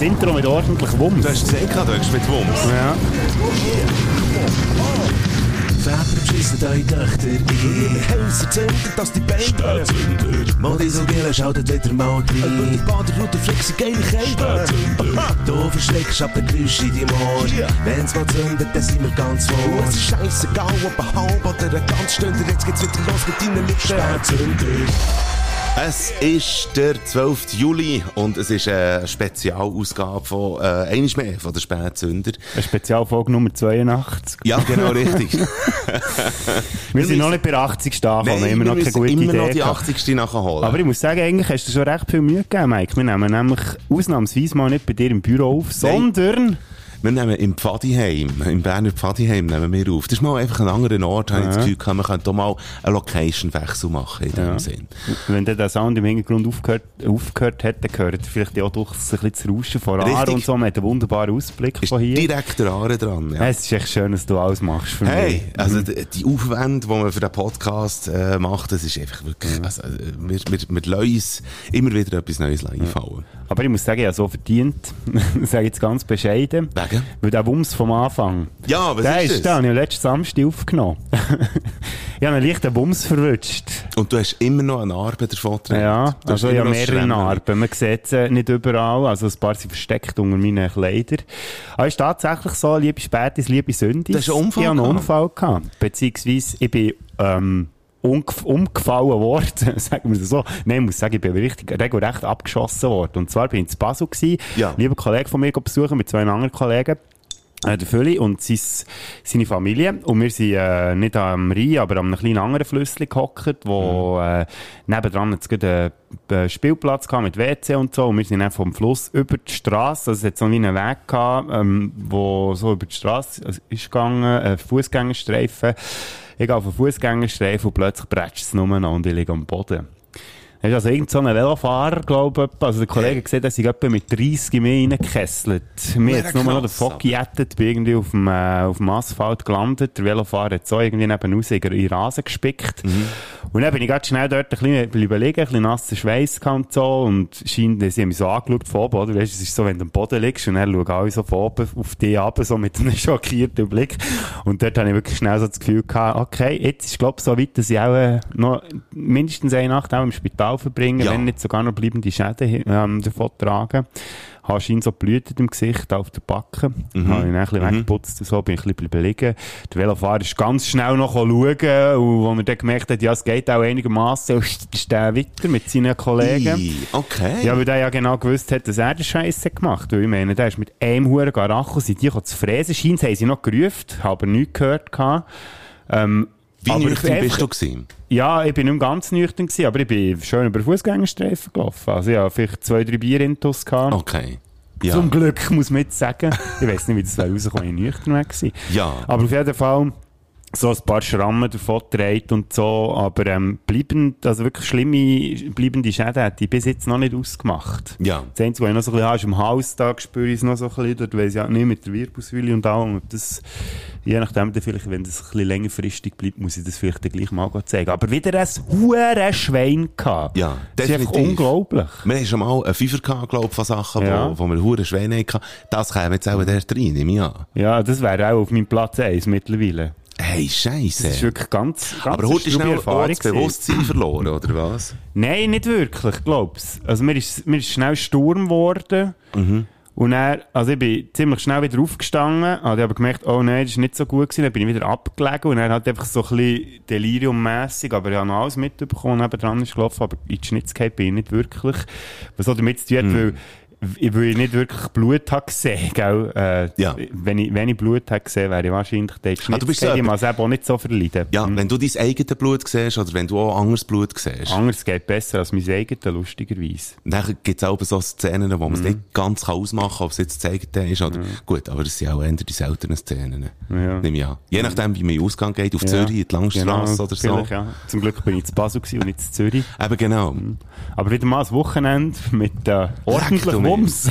das Intro mit ordentlich Wumms. Du hast gesehen, du hast mit Wumms. Ja. Väter beschissen eure Töchter ein. Häuser zünden, dass die Beine brennen. Modisogele schaltet wieder mal rein. Die Baderroute flexen geile Kälte. Du verschreckst ab der Geräusche in deinem Ohr. Wenn's mal zündet, dann sind wir ganz vor. Es ist scheissegal, ob ein halb oder ein ganz Stunde. Jetzt geht's wieder los mit deinen Lippen. Spätzünder. Es ist der 12. Juli und es ist eine Spezialausgabe von, äh, eines mehr von der Spätzünder. Eine Spezialfolge Nummer 82. Ja, genau, richtig. Wir sind noch nicht bei der 80. angekommen, Nein, immer wir noch keine gute immer Idee noch die gehabt. 80. nachholen. Aber ich muss sagen, eigentlich hast du schon recht viel Mühe gegeben, Mike. Wir nehmen nämlich ausnahmsweise mal nicht bei dir im Büro auf, sondern... Wir nehmen im Pfadiheim, im Berner Pfadiheim nehmen wir auf. Das ist mal einfach ein anderer Ort, habe ich das Gefühl, gehabt, man könnte hier mal einen Location-Wechsel machen in dem Ja. Sinn. Wenn der Sound im Hintergrund aufgehört, aufgehört dann gehört vielleicht auch durch ein bisschen das Rauschen von Aare Richtig. und so. Man hat einen wunderbaren Ausblick Ist von hier. direkt der Aare dran. Ja. Es ist echt schön, dass du alles machst für Hey, mich. also die, die Aufwände, die man für den Podcast äh, macht, das ist einfach wirklich, also, äh, wir, wir, wir lassen uns immer wieder etwas Neues einfallen. Aber ich muss sagen, habe so verdient. sage ich jetzt ganz bescheiden. Wegen? Weil der Wumms vom Anfang. Ja, was der ist ist das? da, den habe ich letzten Samstag aufgenommen. ich habe einen leichten Wumms verwünscht. Und du hast immer noch eine Narbe davon getragen. Ja, Du also ich habe mehrere. Narben. Man sieht sie nicht überall, also ein paar sind versteckt unter meinen Kleidern. Aber es ist tatsächlich so, liebe Spätis, liebe Sündis. Du hast einen Unfall Ich habe einen? Unfall gehabt. Beziehungsweise ich bin, ähm, umgefallen worden, sagen wir es so. Nein, ich muss sagen, ich bin richtig, regelrecht abgeschossen worden. Und zwar bin ich in Basel gewesen, Ja. lieber Kollege von mir besuchen, mit zwei anderen Kollegen. Äh, der Fülli und sein, seine Familie. Und wir sind äh, nicht am Rhein, aber an einem kleinen anderen Flüssli gehockt, wo äh, nebendran jetzt gerade einen Spielplatz gehabt mit WC und so. Und wir sind dann vom Fluss über die Straße, also es hat so einen Weg gehabt, ähm, wo so über die Straße also ist gegangen, ein Fußgängerstreifen. Ich gehe auf einen Fußgängerstreifen und plötzlich bretscht es nur noch und ich liege am Boden. Er ist also irgend so ein Velofahrer, glaube ich. Also der Kollege gesehen, dass ich etwa mit 30 in mich reingekesselt. Mir jetzt nur noch den Fock gejettet, bin irgendwie auf dem, äh, auf dem Asphalt gelandet. Der Velofahrer hat so irgendwie neben uns in den Rasen gespickt. Und dann bin ich ganz schnell dort ein bisschen überlegen, ein bisschen nasser Schweiß und so. Und scheint, sie haben mich so angeschaut von oben, oder? Weißt, es ist so, wenn du am Boden liegst und dann schauen alle so von oben auf dich ab, so mit einem schockierten Blick. Und dort habe ich wirklich schnell so das Gefühl gehabt, okay, jetzt ist, glaube ich, so weit, dass ich auch äh, noch mindestens eine Nacht auch im Spital verbringe, Ja. wenn nicht sogar noch bleibende Schäden ähm, davon tragen. Habe scheint so Blüten im Gesicht, auf der Backe. Mhm. Habe dann ein bisschen weggeputzt und so, bin ich ein bisschen liegen. Der Velofahrer ist ganz schnell noch schauen, und als er dann gemerkt hat, ja, es geht auch einigermaßen, ist der weiter mit seinen Kollegen. Ii, Okay. Ja, weil der ja genau gewusst hat, dass er den Scheiße gemacht hat. Weil ich meine, der ist mit einem Huren Garacho, sind die zu fräsen. Scheint haben sie noch gerufen, habe aber nichts gehört. gehabt. Ähm, Wie aber nüchtern einfach- bist du gewesen? Ja, ich bin nicht ganz nüchtern gewesen, aber ich bin schön über den Fußgängerstreifen gelaufen. Also ich hatte vielleicht zwei, drei Bier intus gehabt. Okay. Ja. Zum Glück, muss man jetzt sagen. Ich weiss nicht, wie das wenn ich nüchtern gewesen. Ja. Aber auf jeden Fall so ein paar Schrammen davon trägt und so, aber ähm, bleibend, also wirklich schlimme bleibende Schäden hat die bis jetzt noch nicht ausgemacht. Ja. Das Einzige, was ich noch so ein bisschen habe, ist am Hals, da spüre ich es noch so ein bisschen, dort weiss ich auch nicht, mit der Wirbelsäule und allem, ob das, je nachdem, dann vielleicht, wenn das ein bisschen längerfristig bleibt, muss ich das vielleicht dann gleich mal zeigen. Aber wieder ein hure Schwein gehabt. Ja, Das ist definitiv. unglaublich. Wir haben schon mal einen Fünfer gehabt, glaube ich, von Sachen, Ja. wo, wo wir hure Schweine hatten. Das käme jetzt auch dort rein, ich an. Ja, das wäre auch auf meinem Platz 1 mittlerweile. Hey, Das ist wirklich ganz, ganz Aber heute ist schnell auch das. Bewusstsein verloren, oder was? Nein, nicht wirklich, glaub's. Also mir ist, mir ist schnell Sturm geworden. Mhm. Und dann, also ich bin ziemlich schnell wieder aufgestanden, habe aber gemerkt, oh nein, das ist nicht so gut gewesen, dann bin ich wieder abgelegen und dann halt einfach so ein bisschen deliriummässig, aber ich habe noch alles mitbekommen, nebendran ist gelaufen, aber in die Schnitzkeit bin ich nicht wirklich. Was auch damit zu tun Mhm. hat, weil weil ich nicht wirklich Blut habe gesehen, gell? Äh, Ja. wenn, ich, wenn ich Blut habe gesehen, wäre ich wahrscheinlich der Ah, du bist Schnitzkeit, ich auch nicht so verleiden. Ja, wenn du dein eigenes Blut siehst oder wenn du auch anderes Blut siehst, Anders geht besser als mein eigenes, lustigerweise. dann gibt es auch so Szenen, wo man es nicht ganz kann ausmachen kann, ob es jetzt das eigene ist oder, gut, aber es sind auch eher die seltenen Szenen. Ja. Nehme ich an. Je nachdem, wie man Ausgang geht, auf Ja. Zürich, in die Langstrasse Genau, oder so. Ja. Zum Glück bin ich zu Basel und nicht zu Zürich. Eben genau. Aber wieder mal ein Wochenende mit äh, ordentlich Leck, du mit Wumms.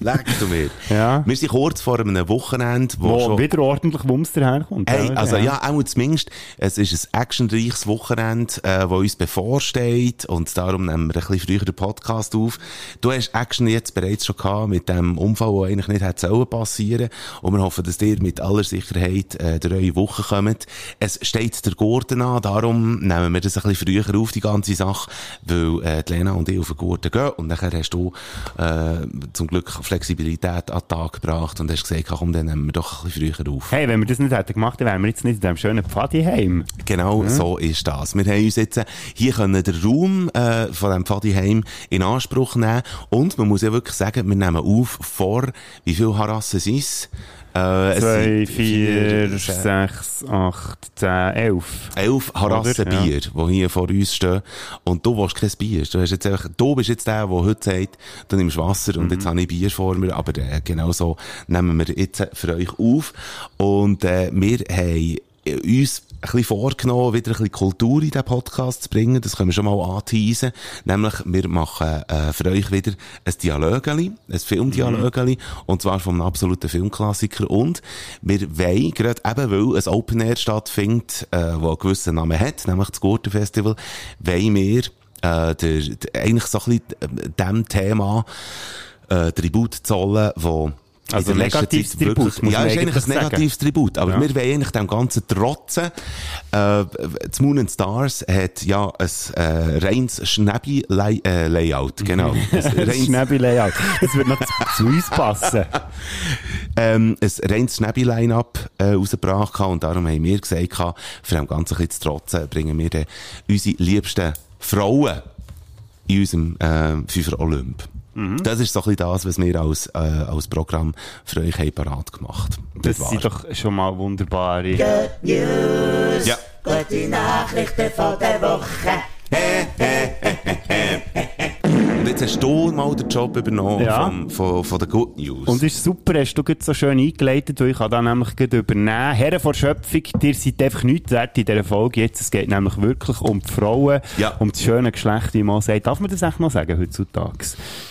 Leck du mir. Ja. Wir sind kurz vor einem Wochenende, wo, Wo schon... wieder ordentlich Wumms daherkommt. Hey, also ja, auch zumindest, es ist ein actionreiches Wochenende, äh, das uns bevorsteht und darum nehmen wir ein bisschen früher den Podcast auf. Du hast Action jetzt bereits schon gehabt mit dem Unfall, der eigentlich nicht hätte sollen passieren und wir hoffen, dass ihr mit aller Sicherheit äh, durch eure Woche kommt. Es steht der Gurten an, darum nehmen wir das ein bisschen früher auf, die ganze Sache, weil äh, die Lena und ich auf den Gurten gehen und nachher hast du äh, zum Glück Flexibilität an den Tag gebracht und hast gesagt, komm, dann nehmen wir doch ein bisschen früher auf. Hey, wenn wir das nicht hätten gemacht, dann wären wir jetzt nicht in diesem schönen Pfadiheim. Genau, so ist das. Wir haben uns jetzt äh, hier können den Raum äh, von dem Pfadiheim in Anspruch nehmen und man muss ja wirklich sagen, wir nehmen auf vor, wie viel Harassen sind es? Äh, es 2, sind 4, vier, 6, 8, 10, 11. elf Harassen Oder? Ja. Die hier vor uns stehen. Und du willst kein Bier. Du, hast jetzt einfach, du bist jetzt der, der heute sagt, du nimmst Wasser und Mhm. jetzt habe ich Bier vor mir. Aber äh, genau so nehmen wir jetzt für euch auf. Und äh, wir haben uns ein bisschen vorgenommen, wieder ein bisschen Kultur in diesen Podcast zu bringen. Das können wir schon mal anteasen. Nämlich, wir machen äh, für euch wieder ein Dialogeli, ein Filmdialogeli, und zwar vom absoluten Filmklassiker. Und wir wollen, gerade eben, weil ein Open Air stattfindet, äh, wo einen gewissen Namen hat, nämlich das Gurten Festival, wollen wir äh, der, der, eigentlich so ein bisschen äh, dem Thema äh, Tribut zollen, wo Also in negatives Zeit Tribut, wirklich- muss Ja, ist eigentlich ein sagen. negatives Tribut. Aber Ja. wir wollen eigentlich dem Ganzen trotzen. Äh, das Moon and Stars hat ja ein äh, reines Schnäbi-Layout. Genau. Ein Schnäbi-Layout. Das würde noch zu, uns passen. ähm, ein reines Schnäbi-Line-Up äh, rausgebracht und darum haben wir gesagt, für dem Ganzen ein bisschen zu trotzen, bringen wir dann unsere liebsten Frauen in unserem äh, Fünfer Olymp. Mhm. Das ist so ein bisschen das, was wir als, äh, als Programm für euch haben parat gemacht. Das Nicht sind doch schon mal wunderbare. Ja. Gute Nachrichten von der Woche. Und jetzt hast du mal den Job übernommen Ja. vom, von, von der Good News. Und es ist super, hast du gerade so schön eingeleitet, weil ich kann da nämlich gerade übernehmen. Herren vor Schöpfung, ihr seid einfach nichts wert in dieser Folge jetzt. Es geht nämlich wirklich um die Frauen, Ja. um das schöne Geschlecht, wie man sagt. Darf man das echt noch sagen heutzutage?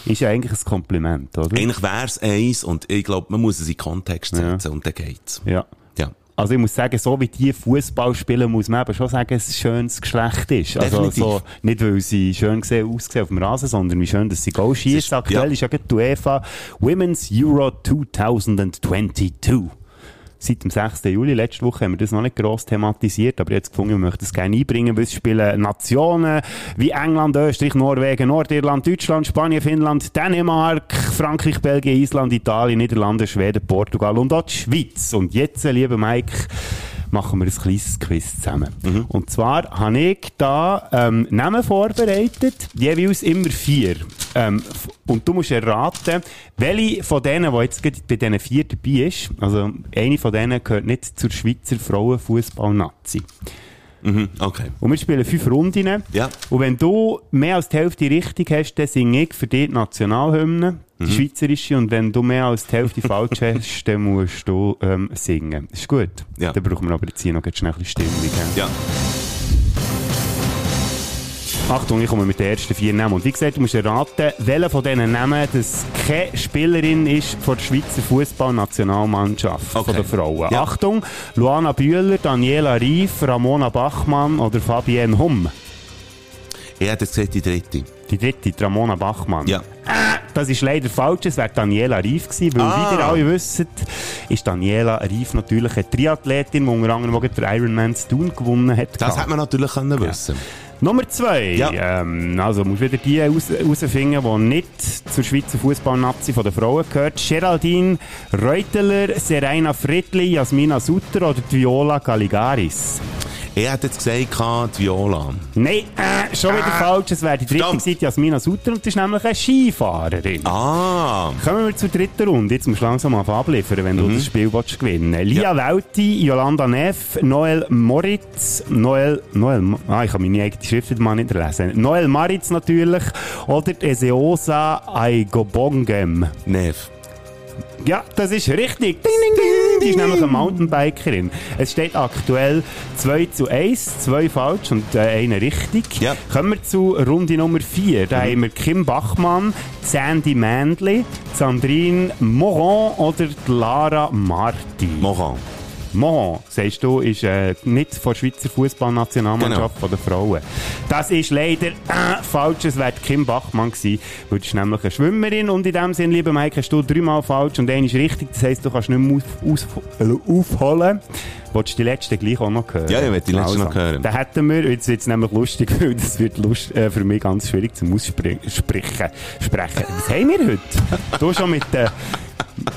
Ist ja eigentlich ein Kompliment, oder? Eigentlich wär's eins und ich glaube, man muss es in Kontext setzen und dann geht's. Ja. Also ich muss sagen, so wie die Fußball spielen, muss man eben schon sagen, dass es ein schönes Geschlecht ist. Also so, nicht weil sie schön gesehen, aussehen auf dem Rasen, sondern wie schön, dass sie Goal schießen. Aktuell ja. ist ja die UEFA Women's Euro 2022. Seit dem 6. Juli, letzte Woche, haben wir das noch nicht gross thematisiert, aber jetzt gefunden, wir möchten es gerne einbringen, weil es spielen Nationen wie England, Österreich, Norwegen, Nordirland, Deutschland, Spanien, Finnland, Dänemark, Frankreich, Belgien, Island, Italien, Niederlande, Schweden, Portugal und auch die Schweiz. Und jetzt, lieber Mike, machen wir ein kleines Quiz zusammen. Und zwar habe ich da ähm, Namen vorbereitet, jeweils immer vier. Ähm, und du musst erraten, welche von denen, die jetzt bei diesen vier dabei ist, also eine von denen gehört nicht zur Schweizer Frauenfußball-Nazi. Mhm, okay. Und wir spielen fünf Runden. Ja. Und wenn du mehr als die Hälfte richtig hast, dann singe ich für dich die Nationalhymne, die Mhm. schweizerische. Und wenn du mehr als die Hälfte falsch hast, dann musst du ähm, singen. Ist gut? Ja. Dann brauchen wir aber jetzt hier noch schnell ein bisschen Stimmung. Ja. Achtung, ich komme mit den ersten vier Namen. Und wie gesagt, du musst erraten, welcher von diesen Namen das keine Spielerin ist von der Schweizer Fußballnationalmannschaft Okay. von den Frauen. Ja. Achtung, Luana Bühler, Daniela Rief, Ramona Bachmann oder Fabienne Humm. Hätte jetzt gesagt, die dritte. Die dritte, die Ramona Bachmann. Ja. Äh, das ist leider falsch, es wäre Daniela Rief gewesen, weil Ah. wie ihr alle wisst, ist Daniela Rief natürlich eine Triathletin, die unter anderem den Ironman Stone gewonnen hat. Das hätte man natürlich können wissen Nummer zwei. Ja. Ähm, also, muss wieder die raus- herausfinden, die nicht zur Schweizer Fußballnazi von den Frauen gehört. Geraldine Reuteler, Serena Friedli, Jasmina Sutter oder Viola Galligaris. Ich hätte jetzt gesagt, die Viola. Nein, äh, schon wieder falsch. Es wäre die dritte gewesen, die Jasmina Sutter und das ist nämlich eine Skifahrerin. Ah. Kommen wir zur dritten Runde. Jetzt musst du langsam mal abliefern, wenn du das Spiel willst gewinnen willst. Lia Ja. Welti, Yolanda Neff, Noel Moritz, Noel, Noel, ah, ich kann meine eigene Schrift mal nicht lesen. Noel Maritz natürlich, oder Eseosa Aigobongem. Nev. Ja, das ist richtig. Ding, ding, ding. Die ist nämlich eine Mountainbikerin. Es steht aktuell 2 zu 1, 2 falsch und äh, eine richtig. Ja. Kommen wir zu Runde Nummer 4. Da haben wir Kim Bachmann, Sandy Mandley, Sandrine Moron oder Lara Marti. Moran. Mohan, sagst du, ist äh, nicht von der Schweizer Fußballnationalmannschaft Genau. von der Frauen. Das ist leider äh, falsch. Es wäre Kim Bachmann gewesen, weil ist nämlich eine Schwimmerin und in dem Sinn, lieber Mike, hast du dreimal falsch und einer ist richtig. Das heisst, du kannst nicht mehr aus, aus, äh, aufholen. Wolltest du die letzte gleich auch noch hören? Ja, ich will die letzte noch hören. Dann hätten wir, jetzt wird es nämlich lustig, weil das wird lust, äh, für mich ganz schwierig zum Aussprechen. Sprechen. Was haben wir heute? du schon mit, äh,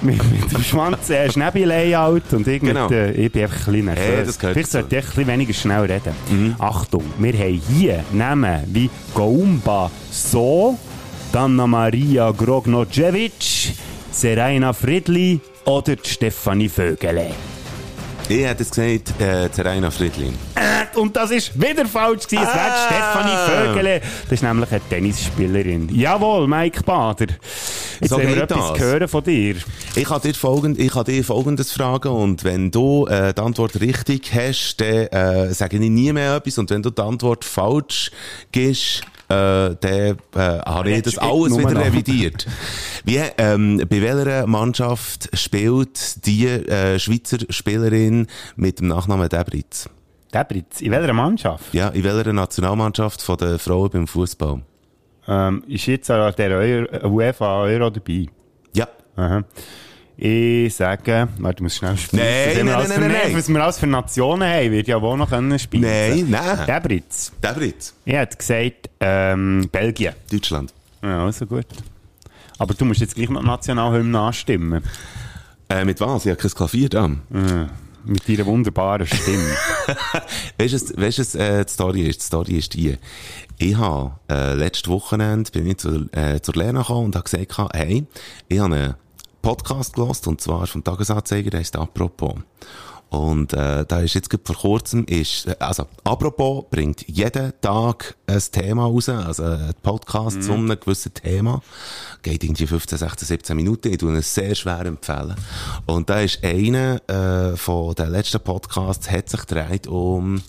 mit, mit dem Schwanz äh, Schnäbi-Layout und ich, Genau. mit, äh, ich bin einfach ein bisschen nervös. Hey, das Vielleicht sollte ich ein bisschen weniger schnell reden. Achtung, wir haben hier Namen wie Goumba So, Dana Maria Grognocevic, Serena Friedli oder Stefanie Vögele. Ich hätte es gesagt, äh, Zeraina Friedlin. Äh, Und das ist wieder falsch gewesen. Es wäre Ah. Stefanie Vögele. Das ist nämlich eine Tennisspielerin. Jawohl, Mike Bader. Jetzt So wir etwas das. hören von dir. Ich kann dir, folgend, ich kann dir folgendes fragen und wenn du äh, die Antwort richtig hast, dann äh, sage ich nie mehr etwas und wenn du die Antwort falsch gibst, äh, dann äh, habe ich das alles wieder revidiert. Wie, ähm, bei welcher Mannschaft spielt die äh, Schweizer Spielerin mit dem Nachnamen Debritz? Debritz, in welcher Mannschaft? Ja, in welcher Nationalmannschaft von der Frauen beim Fußball? Ähm, ist jetzt an der UEFA Euro dabei? Ja. Aha. Ich sage, warte, ich muss schnell spielen. Nein, nein, nein, nein, nein. Was wir alles für Nationen haben, wird ja wohl noch spielen. Nein, nein. Debritz. Debritz. Ich hätte gesagt, ähm, Belgien. Deutschland. Ja, also gut. Aber du musst jetzt gleich die Nationalhymne anstimmen. Äh, mit was? Ich habe kein Klavier da. Mit deiner wunderbaren Stimme. Weißt du, was- äh, die Story ist? Die Story ist die. Ich habe, äh, letztes Wochenende bin ich zur, äh, zur Lena gekommen und habe gesagt, hey, ich habe einen Podcast gelost und zwar vom Tagesanzeiger, der heisst Apropos. Und, äh, da ist jetzt gerade vor kurzem, ist, äh, also, Apropos bringt jeden Tag ein Thema raus, also ein Podcast zu einem gewissen Thema. Geht irgendwie 15, 16, 17 Minuten. Ich tue es sehr schwer empfehlen. Und da ist einer, äh, von den letzten Podcasts, hat sich gedreht um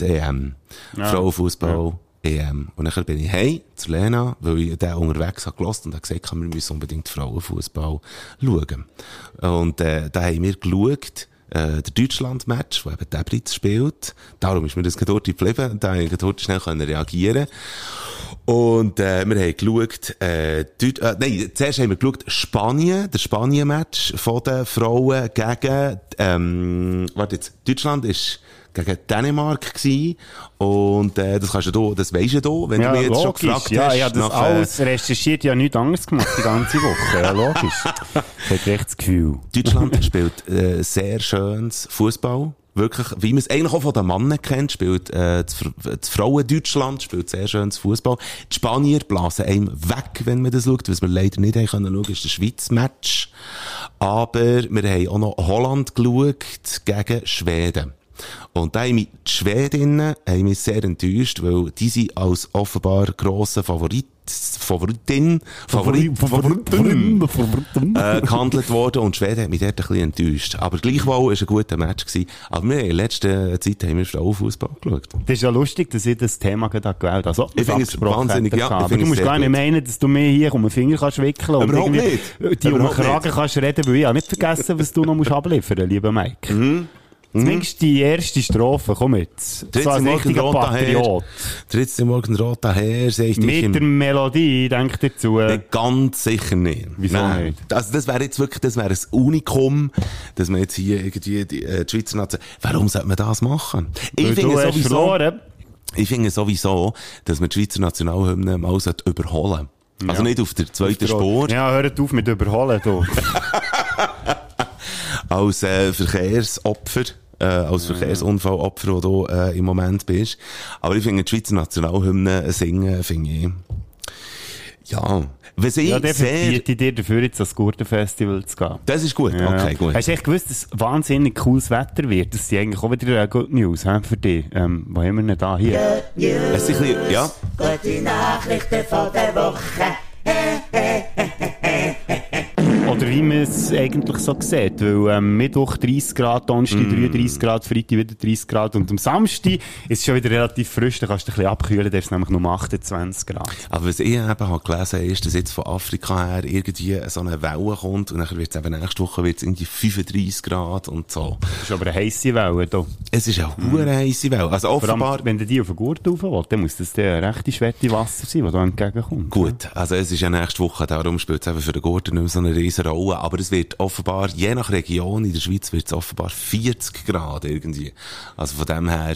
die EM. Frauenfußball. EM. Und dann bin ich hey zu Lena, weil ich den unterwegs habe und habe gesagt, wir müssen unbedingt Frauenfußball schauen. Und, äh, da haben wir geschaut, äh, der Deutschland-Match, wo eben Debritz spielt. Darum ist mir das dort geblieben. Da habe ich dort schnell können reagieren Und, äh, wir haben geschaut, äh, Deut äh, nein, zuerst haben wir geschaut, Spanien, der Spanien-Match von den Frauen gegen, ähm, warte jetzt, Deutschland ist gegen Dänemark gewesen. Und, äh, das kannst du da, das weisst du da, wenn du mich jetzt schon gefragt ja, hast. habe das nach, alles recherchiert, ja nichts anderes gemacht die ganze Woche. Ja, logisch. Habe echt das Gefühl. Deutschland spielt äh, sehr schönes Fußball. Wirklich, wie man es eigentlich auch von den Männern kennt, spielt äh, das, das Frauen-Deutschland spielt sehr schönes Fußball. Die Spanier blasen einem weg, wenn man das schaut. Was wir leider nicht haben können schauen, ist der Schweiz-Match. Aber wir haben auch noch Holland geschaut gegen Schweden. Und da haben mich die Schwedinnen haben mich sehr enttäuscht, weil die sind als offenbar grosser Favorit, Favoritin, Favorit, Favoritin, äh, gehandelt worden und Schweden hat mich dort ein bisschen enttäuscht. Aber gleichwohl war es ein guter Match. Gewesen. Aber wir in letzter Zeit haben wir Frauenfußball geschaut. Das ist ja lustig, dass ich das Thema gerade gewählt habe. Also, Ich finde es wahnsinnig, ja, ich Aber du musst gar nicht gut. meinen, dass du mir hier um den Finger kannst wickeln und Überhaupt nicht. die um den Überhaupt Kragen nicht. kannst reden, weil ich habe nicht vergessen, was du noch musst abliefern musst, lieber Mike. Mhm. Zumindest die erste Strophe, komm jetzt. So als richtiger Patriot. Dritte Morgen rot daher, sehe ich dich Mit der. Melodie, denk dazu. Nein, ganz sicher nicht. Wieso Nein. nicht? Also das wäre jetzt wirklich, das wäre ein Unikum, dass man jetzt hier irgendwie die, äh, die Schweizer Nation... Warum sollte man das machen? Ich du finde hast sowieso... verloren. Ich finde sowieso, dass man die Schweizer Nationalhymne mal sollte überholen Also Ja. nicht auf der zweiten Spur, Ja, hört auf mit überholen, du. als äh, Verkehrsopfer, äh, als Verkehrsunfallopfer, wo du äh, im Moment bist. Aber ich finde, die Schweizer Nationalhymne singen, finde ich... Ja, was ich Ja, der sehr... ich dir dafür, jetzt ans Gurtenfestival zu gehen. Das ist gut, Ja. okay, gut. Hast du echt gewusst, dass wahnsinnig cooles Wetter wird? Das ist eigentlich auch wieder eine Good News hä, für dich. Ähm, wo haben wir denn da? Hier. Es ist ein bisschen, ja, Gute Nachrichten von der Woche. Oder wie man es eigentlich so sieht. Weil ähm, Mittwoch 30 Grad, Donnerstag Mm. 33 Grad, Freitag wieder 30 Grad und am Samstag ist es schon wieder relativ frisch, da kannst du ein bisschen abkühlen, da ist es nämlich nur 28 Grad. Aber was ich eben habe gelesen ist, dass jetzt von Afrika her irgendwie so eine Welle kommt und dann wird es eben nächste Woche wird's irgendwie 35 Grad und so. Das ist aber eine heisse Welle hier. Es ist eine hure heisse Welle. Also Vor allem, offenbar... wenn du die auf den Gurt rauf willst, dann muss das der rechte Schwette Wasser sein, das da entgegenkommt. Gut, also es ist ja nächste Woche, darum spielt es eben für den Gurten nicht mehr so eine riesen Rolle, aber es wird offenbar, je nach Region in der Schweiz wird es offenbar 40 Grad irgendwie. Also von dem her,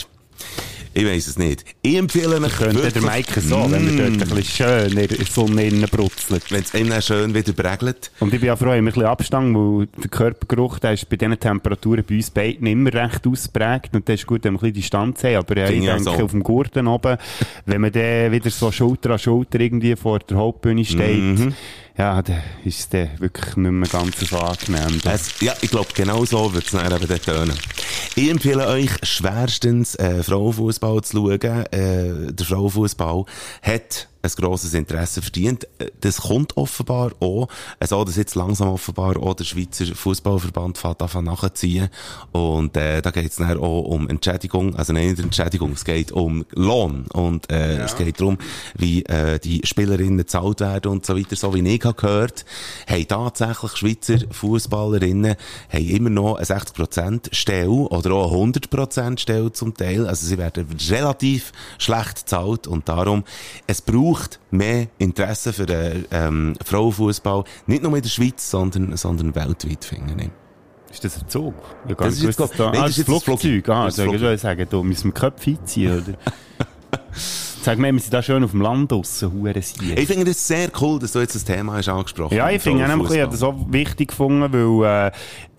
ich weiss es nicht. Ich empfehle euch Könnte der Mike so, wenn er dort ein bisschen schön in der Sonne innen brutzelt. Wenn es dann schön wieder prägelt. Und ich bin ja froh, wir ein bisschen Abstand, weil der Körpergeruch, der ist bei diesen Temperaturen bei uns beiden immer recht ausprägt. Und das ist gut, wenn wir ein bisschen Distanz haben. Aber äh, ich ich auch denke, so. auf dem Gurten oben, wenn man dann wieder so Schulter an Schulter irgendwie vor der Hauptbühne steht, Mhm. Ja, dann ist es wirklich nicht mehr ganz so angenehm. Es, ja, ich glaube, genau so wird es dann eben dort tönen. Ich empfehle euch schwerstens, äh, Frauenfußball zu schauen. Äh, der Frauenfußball hat ein grosses Interesse verdient. Äh, Das kommt offenbar auch, also dass jetzt langsam offenbar auch der Schweizer Fußballverband fährt davon nachziehen. Und äh, da geht es dann auch um Entschädigung, also nicht Entschädigung, es geht um Lohn und äh, es geht darum, wie äh, die Spielerinnen bezahlt werden und so weiter. So wie ich habe gehört, haben tatsächlich Schweizer Fußballerinnen haben immer noch eine 60% Stelle oder auch eine 100% Stelle zum Teil. Also sie werden relativ schlecht bezahlt und darum, es braucht mehr Interesse für den ähm, Frauenfußball, nicht nur in der Schweiz, sondern, sondern weltweit, finde ich. Ist das ein Zug? Hab gar Das nicht ist jetzt da, Nein, ah, das das ist jetzt das Flugzeug. Ah, Das also das ich sagen, da müssen wir Köpfe einziehen, oder? Sag mir, wir sind da schön auf dem Land draussen, hure. Ich finde es sehr cool, dass du jetzt das Thema hast angesprochen Ja, ich finde auch nämlich, ich habe das auch wichtig gefunden, weil äh,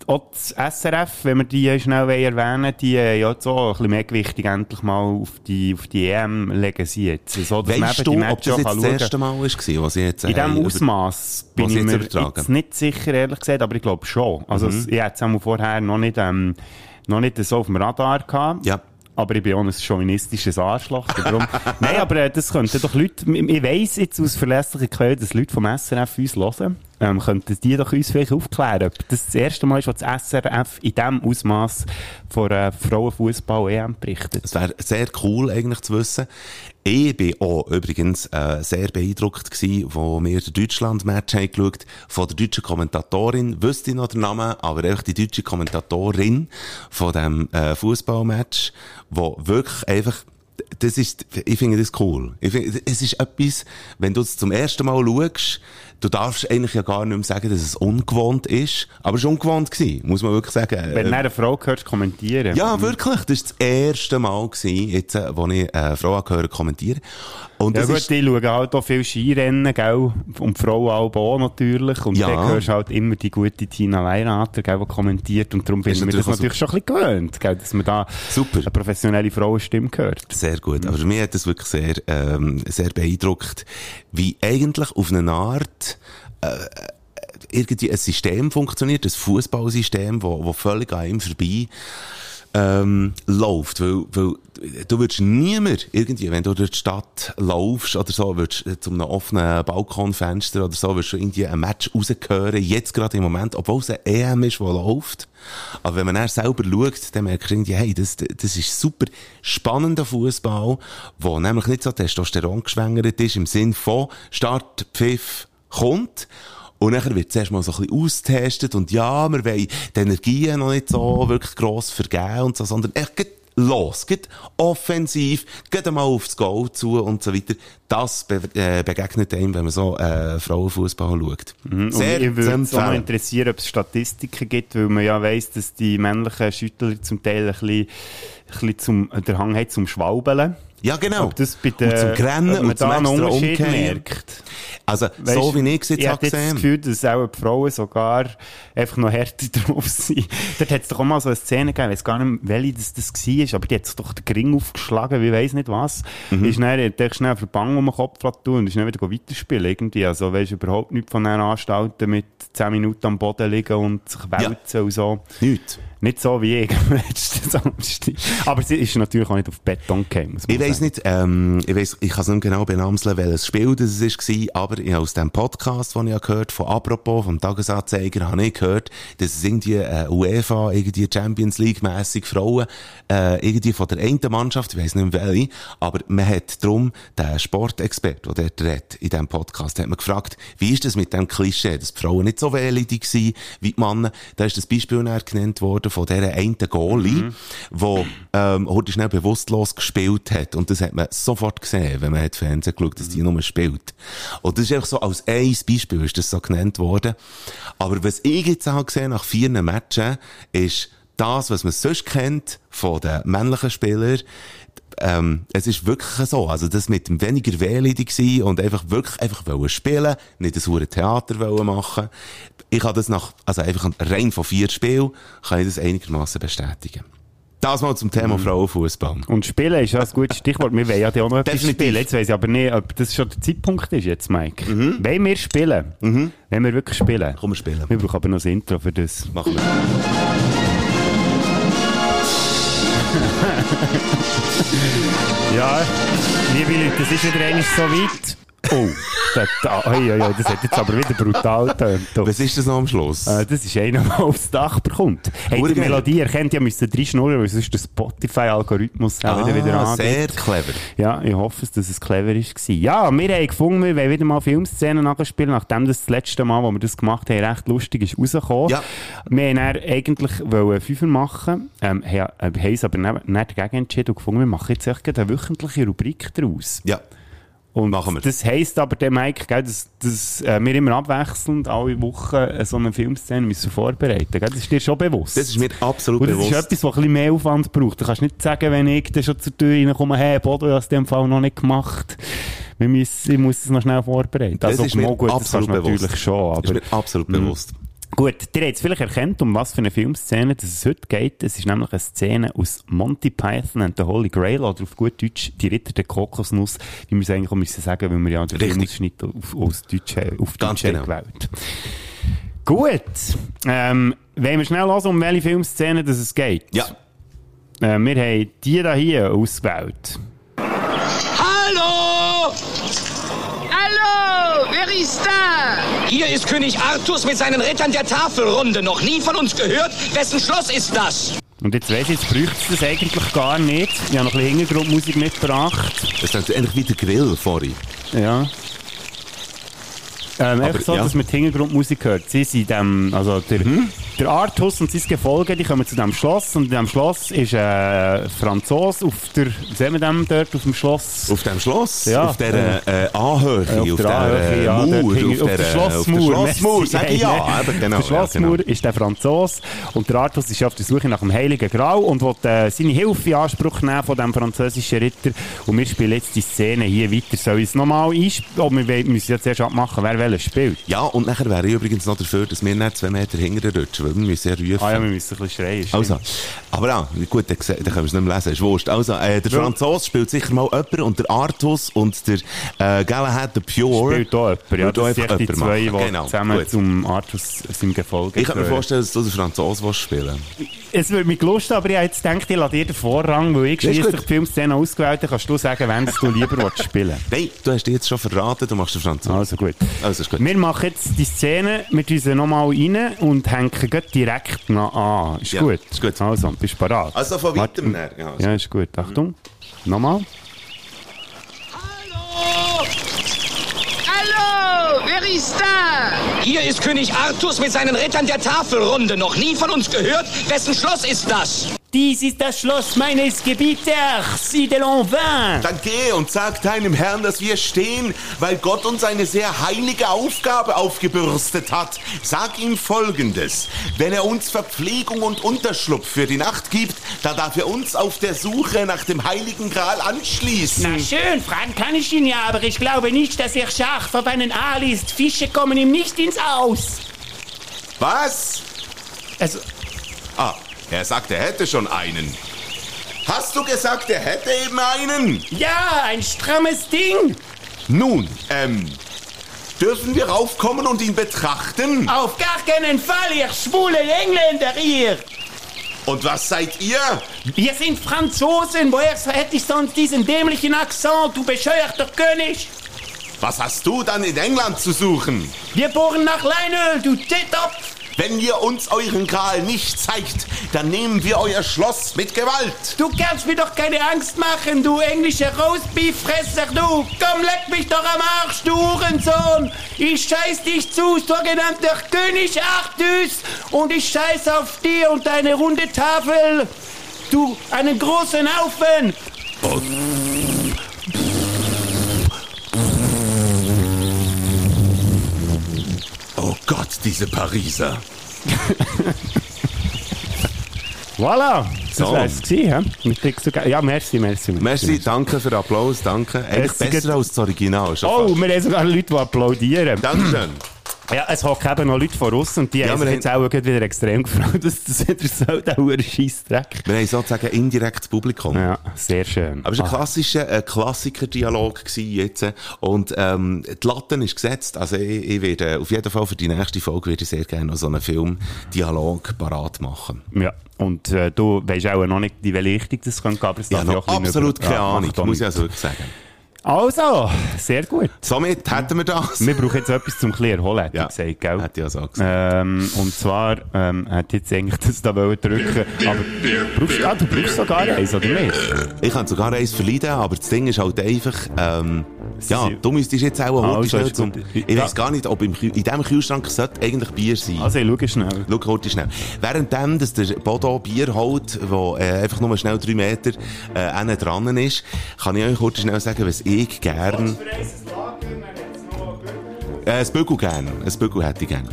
auch das SRF, wenn wir die schnell erwähnen die äh, ja auch ein bisschen mehr Gewichtung endlich mal auf die, auf die EM legen sie jetzt. So, dass man Weißt du, ob das auch jetzt das erste Mal war, was ich jetzt In äh, diesem Ausmaß bin ich mir übertragen. jetzt nicht sicher, ehrlich gesagt, aber ich glaube schon. Also, Mhm. ich hatte es einmal vorher noch nicht, ähm, noch nicht so auf dem Radar gehabt. Ja. Aber ich bin auch ein chauvinistisches Arschloch. Darum. Nein, aber äh, das könnten doch Leute, ich weiss jetzt aus verlässlichen Quellen, dass Leute vom SRF uns hören. Ähm, könnten die doch uns vielleicht aufklären, ob das das erste Mal ist, was das SRF in diesem Ausmaß von äh, Frauenfußball-EM berichtet. Es wäre sehr cool eigentlich zu wissen. Ich bin auch übrigens äh, sehr beeindruckt gewesen, wo wir den Deutschland-Match haben von der deutschen Kommentatorin, wüsste ich noch den Namen, aber einfach die deutsche Kommentatorin von dem äh, Fußballmatch, wo wirklich einfach das ist, ich finde das cool. Ich finde, es ist etwas, wenn du es zum ersten Mal schaust, du darfst eigentlich ja gar nicht mehr sagen, dass es ungewohnt ist, aber es war ungewohnt gewesen, muss man wirklich sagen. Wenn du eine Frau hörst, kommentieren. ja, wirklich. Das war das erste Mal, gewesen, jetzt, äh, wo ich äh, Frau gehört kommentieren. Und Ja gut, ist, die schauen halt auch viel Skirennen, gell? Und die Frauen auch natürlich. Und Ja. dann hörst halt immer die gute Tina Leirater, gell, die kommentiert. Und darum bin ich mir das natürlich schon ein bisschen gewöhnt, gell? Dass man da Super. eine professionelle Frauenstimme hört. sehr gut. Aber mir hat das wirklich sehr, ähm, sehr beeindruckt, wie eigentlich auf eine Art, äh, irgendwie ein System funktioniert, ein Fußballsystem, wo, wo völlig an ihm vorbei ähm, läuft. Weil, weil du würdest niemand irgendwie, wenn du durch die Stadt laufst oder so, würdest zu einem offenen Balkonfenster oder so, würdest du irgendwie ein Match rausgehören, jetzt gerade im Moment, obwohl es eine EM ist, die läuft. Aber wenn man dann selber schaut, dann merkst du irgendwie, hey, das, das ist super spannender Fußball, wo nämlich nicht so Testosteron geschwängert ist, im Sinn von Start, Pfiff, kommt. Und nachher wird zuerst mal so ein bisschen austestet und ja, wir wollen die Energien noch nicht so wirklich gross vergeben und so, sondern echt geht los, geht offensiv, geht mal aufs Goal zu und so weiter. Das be äh, begegnet einem, wenn man so äh, Frauenfußball schaut. Und Sehr ich zu würde uns auch interessieren, ob es Statistiken gibt, weil man ja weiss, dass die männlichen Schüttler zum Teil ein bisschen, ein bisschen zum, der Hang haben zum Schwalbeln. Ja, genau. Ob das bei den, und zum Grennen und zum da einen Unterschied merkt. Also, Weisst, so wie ich es jetzt ich habe habe jetzt das. Gefühl, dass auch die Frauen sogar einfach noch härter drauf sind. Dort hat es doch auch mal so eine Szene gegeben, ich weiß gar nicht, welche das, das war, aber die hat sich doch den Gring aufgeschlagen, wie weiss nicht was. Mhm. Ist dann, hat echt schnell einen Verband um den Kopf tun und ist dann wieder weiterspielen irgendwie. Also weisst überhaupt nichts von einer Anstalten mit 10 Minuten am Boden liegen und sich wälzen und so. Nichts. Nicht so wie ich am letzten Samstag. Aber sie ist natürlich auch nicht auf Beton gekommen, Ich weiss sagen. nicht, ähm, ich weiss, ich kann es nicht genau benamseln, welches Spiel das es war, aber ich aus dem Podcast, den ich habe gehört von Apropos, vom Tagesanzeiger, habe ich gehört, dass es irgendwie äh, UEFA, irgendwie Champions League mässig Frauen, äh, irgendwie von der einen Mannschaft, ich weiss nicht welche, aber man hat drum den Sportexpert, der dort redet, in diesem Podcast, hat man gefragt, wie ist das mit dem Klischee, dass die Frauen nicht so wehleidig sind wie die Männer. Da ist das Beispiel genannt worden von dieser einen Goalie, mhm. wo ähm, heute schnell bewusstlos gespielt hat. Und das hat man sofort gesehen, wenn man hat Fernsehen geschaut, dass die nur spielt. Und das ist einfach so, als ein Beispiel ist das so genannt worden. Aber was ich jetzt auch gesehen nach vier Matchen, ist das, was man sonst kennt von den männlichen Spielern, ähm, es ist wirklich so, also das mit dem weniger wehleidig sein und einfach wirklich einfach wollen spielen, nicht ein hure Theater wollen machen. Ich habe das nach, also einfach rein von vier Spielen, kann ich das einigermaßen bestätigen. Das mal zum Thema mhm. Frauenfußball. Und Spielen ist ja ein gutes Stichwort. Wir wollen ja auch noch etwas spielen. Jetzt weiss ich aber nicht, ob das schon der Zeitpunkt ist jetzt, Mike. Mhm. Wollen wir spielen? Mhm. Wenn wir wirklich spielen? Komm, wir spielen. Wir brauchen aber noch ein Intro für das. Machen wir. Ja, liebe Leute, das ist wieder einmal so weit. Oh, das, oi, oi, oi, das hat jetzt aber wieder brutal getönt. Was ist das noch am Schluss? Äh, das ist einer, der aufs Dach bekommt. Hey, die Melodie erkennt ja, müssen drei schnurren, weil sonst der Spotify-Algorithmus ah, wieder wieder angeht. sehr clever. Ja, ich hoffe, dass es clever war. Ja, wir haben gefunden, wir wollen wieder mal Filmszenen nachspielen, nachdem das, das letzte Mal, wo wir das gemacht haben, recht lustig ist rausgekommen. Ja. Wir wollten eigentlich wollen Fünfer machen, ähm, haben, es aber nicht, nicht dagegen entschieden und gefunden, wir machen jetzt echt eine wöchentliche Rubrik daraus. Ja. Und Machen wir. das heisst aber, der Mike, gell, dass, dass äh, wir immer abwechselnd alle Wochen äh, so eine Filmszene müssen vorbereiten müssen. Das ist dir schon bewusst. Das ist mir absolut Und das bewusst. Das ist etwas, was ein bisschen mehr Aufwand braucht. Du kannst nicht sagen, wenn ich dann schon zur Tür reinkomme, hey, Bodo, ich habe es in dem Fall noch nicht gemacht. Wir müssen, ich muss es noch schnell vorbereiten. Das also, ist mir gut, absolut das bewusst. natürlich schon. Aber, das ist mir absolut mh. bewusst. Gut, ihr habt vielleicht erkannt, um was für eine Filmszene es heute geht. Es ist nämlich eine Szene aus Monty Python and the Holy Grail, oder auf gut Deutsch, die Ritter der Kokosnuss, wie wir es eigentlich auch müssen sagen, weil wir ja den Filmausschnitt auf, aus Deutsch, auf Deutsch genau. gewählt Gut, ähm, wollen wir schnell hören, um welche Filmszene es geht? Ja. Äh, wir haben die da hier ausgewählt. Hallo! Ist da? Hier ist König Artus mit seinen Rittern der Tafelrunde. Noch nie von uns gehört. Wessen Schloss ist das? Und jetzt weiss ich, jetzt bräuchte es das eigentlich gar nicht. Ich habe noch ein bisschen Hintergrundmusik mitgebracht. Das ist eigentlich wie der Grill vorhin. Ja. Ähm, einfach so, ja. dass man die Hintergrundmusik hört. Sie sind dem, also der, mhm. der Artus und sein Gefolge, die kommen zu diesem Schloss und in diesem Schloss ist ein äh, Franzos auf der, sehen wir dem dort auf dem Schloss? Auf dem Schloss? Ja. Auf der äh, Anhöhe, äh, auf, auf der, Anhöhe, ja, Mauer, auf, der, auf der Schlossmauer. Auf der Schlossmauer, sag ich ja. Aber genau, auf der Schlossmauer genau. ist der Franzos und der Artus ist auf der Suche nach dem Heiligen Grau und will äh, seine Hilfe in Anspruch nehmen von dem französischen Ritter und wir spielen jetzt die Szene hier weiter. Soll ich es nochmal einspielen? Oh, wir müssen jetzt erst abmachen, wer welches spielt. Ja, und nachher wäre ich übrigens noch dafür, dass wir nicht zwei Meter hinterher rutschen, weil wir müssen ja rufen. Ah ja, wir müssen ein bisschen schreien. Also, aber ja, gut, dann, dann können wir es nicht mehr lesen, ist wurscht. Also, äh, der. Franzos spielt sicher mal jemand und der Artus und der äh, Galahad, der Pure. Spielt auch jemand, ja, das sind die zwei, die genau. zusammen gut. zum Artus, seinem Gefolge Ich kann mir vorstellen, dass du den Franzos willst spielen Es würde mich lustig, aber ich habe jetzt gedacht, ich lasse dir den Vorrang, weil ich schließlich die Filmszene ausgewählt habe, kannst du sagen, wenn du lieber spielen Nein, du hast dich jetzt schon verraten, du machst den Franzos. Also gut. Also ist gut. Wir machen jetzt die Szene, wir tun sie nochmal rein und hängen direkt noch an. Ist ja, gut? Ist gut. Also, bist du bereit? Also von weitem her. Ja, ja, ist gut. Achtung. Mhm. Nochmal. Hallo! Hallo! Wer ist da? Hier ist König Artus mit seinen Rittern der Tafelrunde. Noch nie von uns gehört. Wessen Schloss ist das? Dies ist das Schloss meines Gebieters, Sidelon Vin. Dann geh und sag deinem Herrn, dass wir stehen, weil Gott uns eine sehr heilige Aufgabe aufgebürstet hat. Sag ihm Folgendes. Wenn er uns Verpflegung und Unterschlupf für die Nacht gibt, dann darf er uns auf der Suche nach dem Heiligen Gral anschließen. Na schön, fragen kann ich ihn ja, aber ich glaube nicht, dass er scharf auf einen Aal ist. Fische kommen ihm nicht ins Aus. Was? Also... Ah, er sagt, er hätte schon einen. Hast du gesagt, er hätte eben einen? Ja, ein strammes Ding. Nun, ähm, dürfen wir raufkommen und ihn betrachten? Auf gar keinen Fall, ihr schwule Engländer, ihr. Und was seid ihr? Wir sind Franzosen. Woher hätte ich sonst diesen dämlichen Akzent, du bescheuerter König? Was hast du dann in England zu suchen? Wir bohren nach Leinöl, du Titopf! Wenn ihr uns euren Gral nicht zeigt, dann nehmen wir euer Schloss mit Gewalt. Du kannst mir doch keine Angst machen, du englische Roastbeef-Fresser, du! Komm, leck mich doch am Arsch, du Hurensohn! Ich scheiß dich zu, sogenannter König Artus! Und ich scheiß auf dir und deine runde Tafel! Du, einen großen Haufen! Oh Gott, diese Pariser. Voilà, das So. gewesen, hä? Ich krieg sogar- Ja, merci, merci. Merci, danke für den Applaus, danke. Eigentlich Es ist besser als das Original. Oh, wir haben sogar Leute, die applaudieren. Dankeschön. Ja, es hocken eben noch Leute von uns und die Ja, haben sich jetzt auch gerade wieder extrem gefreut, dass das wieder so der hure Scheissdreck. Wir haben sozusagen indirektes Publikum. Ja, sehr schön. Aber es war ein Ah, klassischer äh, Klassiker-Dialog jetzt. Und ähm, die Latte ist gesetzt. Also ich, ich werde auf jeden Fall für die nächste Folge würde ich sehr gerne noch so einen Film-Dialog parat machen. ja. Und äh, du weißt auch noch nicht, in welche Richtung das kann gehen, aber es Ich darf ja auch absolut keine Ja, Ahnung, auch muss ich also wirklich sagen. Also, sehr gut. Somit hätten wir das. Wir brauchen jetzt etwas zum erholen, hat Ja, er gesagt, gell? Hätte ich also gesagt. Ähm, und zwar, ähm, hat jetzt eigentlich das da wollen drücken, aber brauchst, ah, du brauchst sogar eins, oder nicht? Ich kann sogar eins verleiden, aber das Ding ist halt einfach, ähm, ja, du müsstest jetzt auch Ah, heute also zum, ich Ja. weiß gar nicht, ob im, in diesem Kühlschrank sollte eigentlich Bier sein. Also, ich schaue schnell. Schau kurz schnell. Währenddem, dass der Bodo Bier holt, wo äh, einfach nur schnell drei Meter äh, dran ist, kann ich euch kurz schnell sagen, was ich gern... Äh, ein Bügel gern. Ein Bügel hätte ich gern.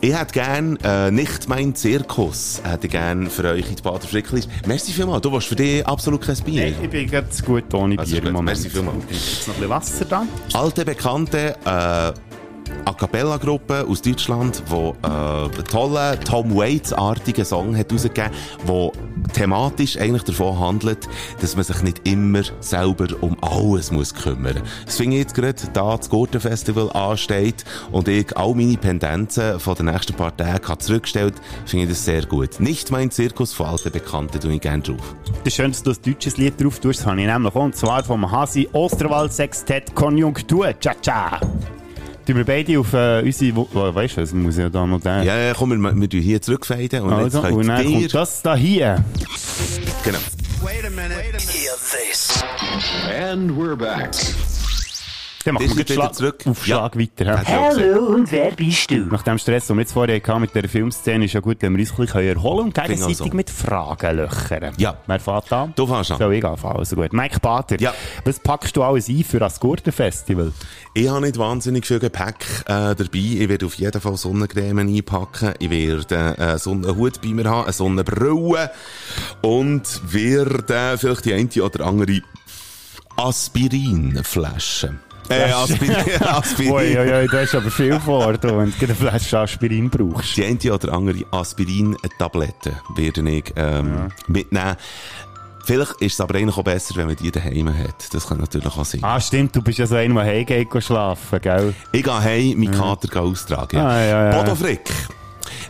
Ich hätte gern, äh, nicht mein Zirkus, hätte ich gern für euch in die Bader Fricklis. Merci vielmals. Du warst für dich absolut kein Bier. Ich bin ganz gut ohne Also Bier gut, im Moment. merci vielmals. Jetzt noch ein bisschen Wasser da. alte Bekannte äh, A cappella Gruppe aus Deutschland, die äh, einen tollen Tom Waits-artigen Song hat rausgegeben, der thematisch eigentlich davon handelt, dass man sich nicht immer selber um alles muss kümmern. Das finde ich jetzt gerade, da das Gurtenfestival ansteht und ich all meine Pendenzen von den nächsten paar Tagen habe zurückgestellt, finde ich das sehr gut. Nicht mein Zirkus von alten Bekannten, tue ich gerne drauf. Das ist schön, dass du ein deutsches Lied drauf tust. Das habe ich nämlich auch. Und zwar vom Hasi Osterwald Sextett Konjunktur. Cha-cha. Tun wir beide auf äh, unsere... Wo- Weißt du, das muss ja da noch den... Ja, ja, komm, wir, wir tun hier zurückfaden und also, jetzt und dann kommt das da hier. Genau. And we're back. Dann machen wir Schlag, zurück? Aufschlag weiter. Hat hä? ja gesehen. Hallo, und wer bist du? Nach dem Stress, den wir jetzt vorher hatten mit der Filmszene, ist ja gut, wenn wir uns ein bisschen erholen und gegenseitig auch so. mit Fragen löchern. Ja. Wer fährt an? Du fängst an. Soll ich anfangen? Also gut. Mike Bader, Ja. was packst du alles ein für das Gurtenfestival? Ich habe nicht wahnsinnig viel Gepäck äh, dabei. Ich werde auf jeden Fall Sonnencreme einpacken. Ich werde äh, so einen Hut bei mir haben, eine Sonnenbrille und werde vielleicht die eine oder andere Aspirinflasche. Äh, Aspirin, Aspirin. Ui, ui, ui, du hast aber viel wenn du eine Flasche Aspirin brauchst. Die eine oder andere Aspirin-Tablette werde ich ähm, mitnehmen. Vielleicht ist es aber eigentlich auch besser, wenn man die daheim hat. Das kann natürlich auch sein. Ah, stimmt, du bist ja so einer, der heimgeht schlafen, gell? Ich gehe heim, meinen Kater austragen. Ah, ja, ja. Bodo Frick,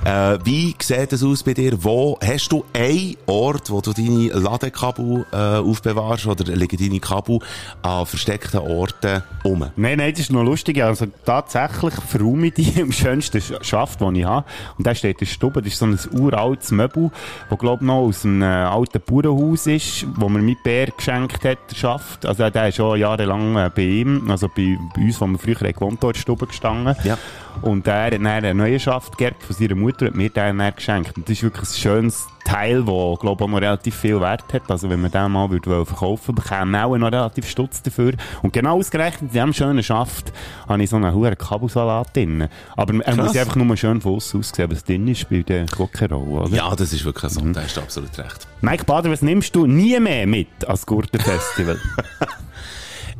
äh, wie sieht es aus bei dir? Wo hast du einen Ort, wo du deine Ladekabel äh, aufbewahrst oder liegen deine Kabel an versteckten Orten um? Nein, nein, das ist noch lustig. Also tatsächlich verräume ich die im schönsten Sch- Schaft, den ich habe. Und da steht in der Stube, das ist so ein uraltes Möbel, das glaub ich noch aus einem äh, alten Bauernhaus ist, wo mir mein Bär geschenkt hat, der Schaft. Also der ist schon jahrelang äh, bei ihm, also bei, bei uns, wo wir früher gewohnt haben, in der Stube gestanden. Ja. Und er hat dann einen neuen Schaft geerbt von seiner Mutter und mir den dann geschenkt. Und das ist wirklich ein schönes Teil, das, glaube ich, noch relativ viel Wert hat. Also, wenn man den mal würde verkaufen bekäme man auch noch relativ Stutz dafür. Und genau ausgerechnet in diesem schönen Schaft habe ich so einen hohen Kabelsalat drin. Aber er Krass. muss einfach nur schön von aussen aussehen. Was drin ist, spielt ja keine Rolle, oder? Ja, das ist wirklich so. Da hast du absolut recht. Mike Bader, was nimmst du nie mehr mit als Gurtenfestival?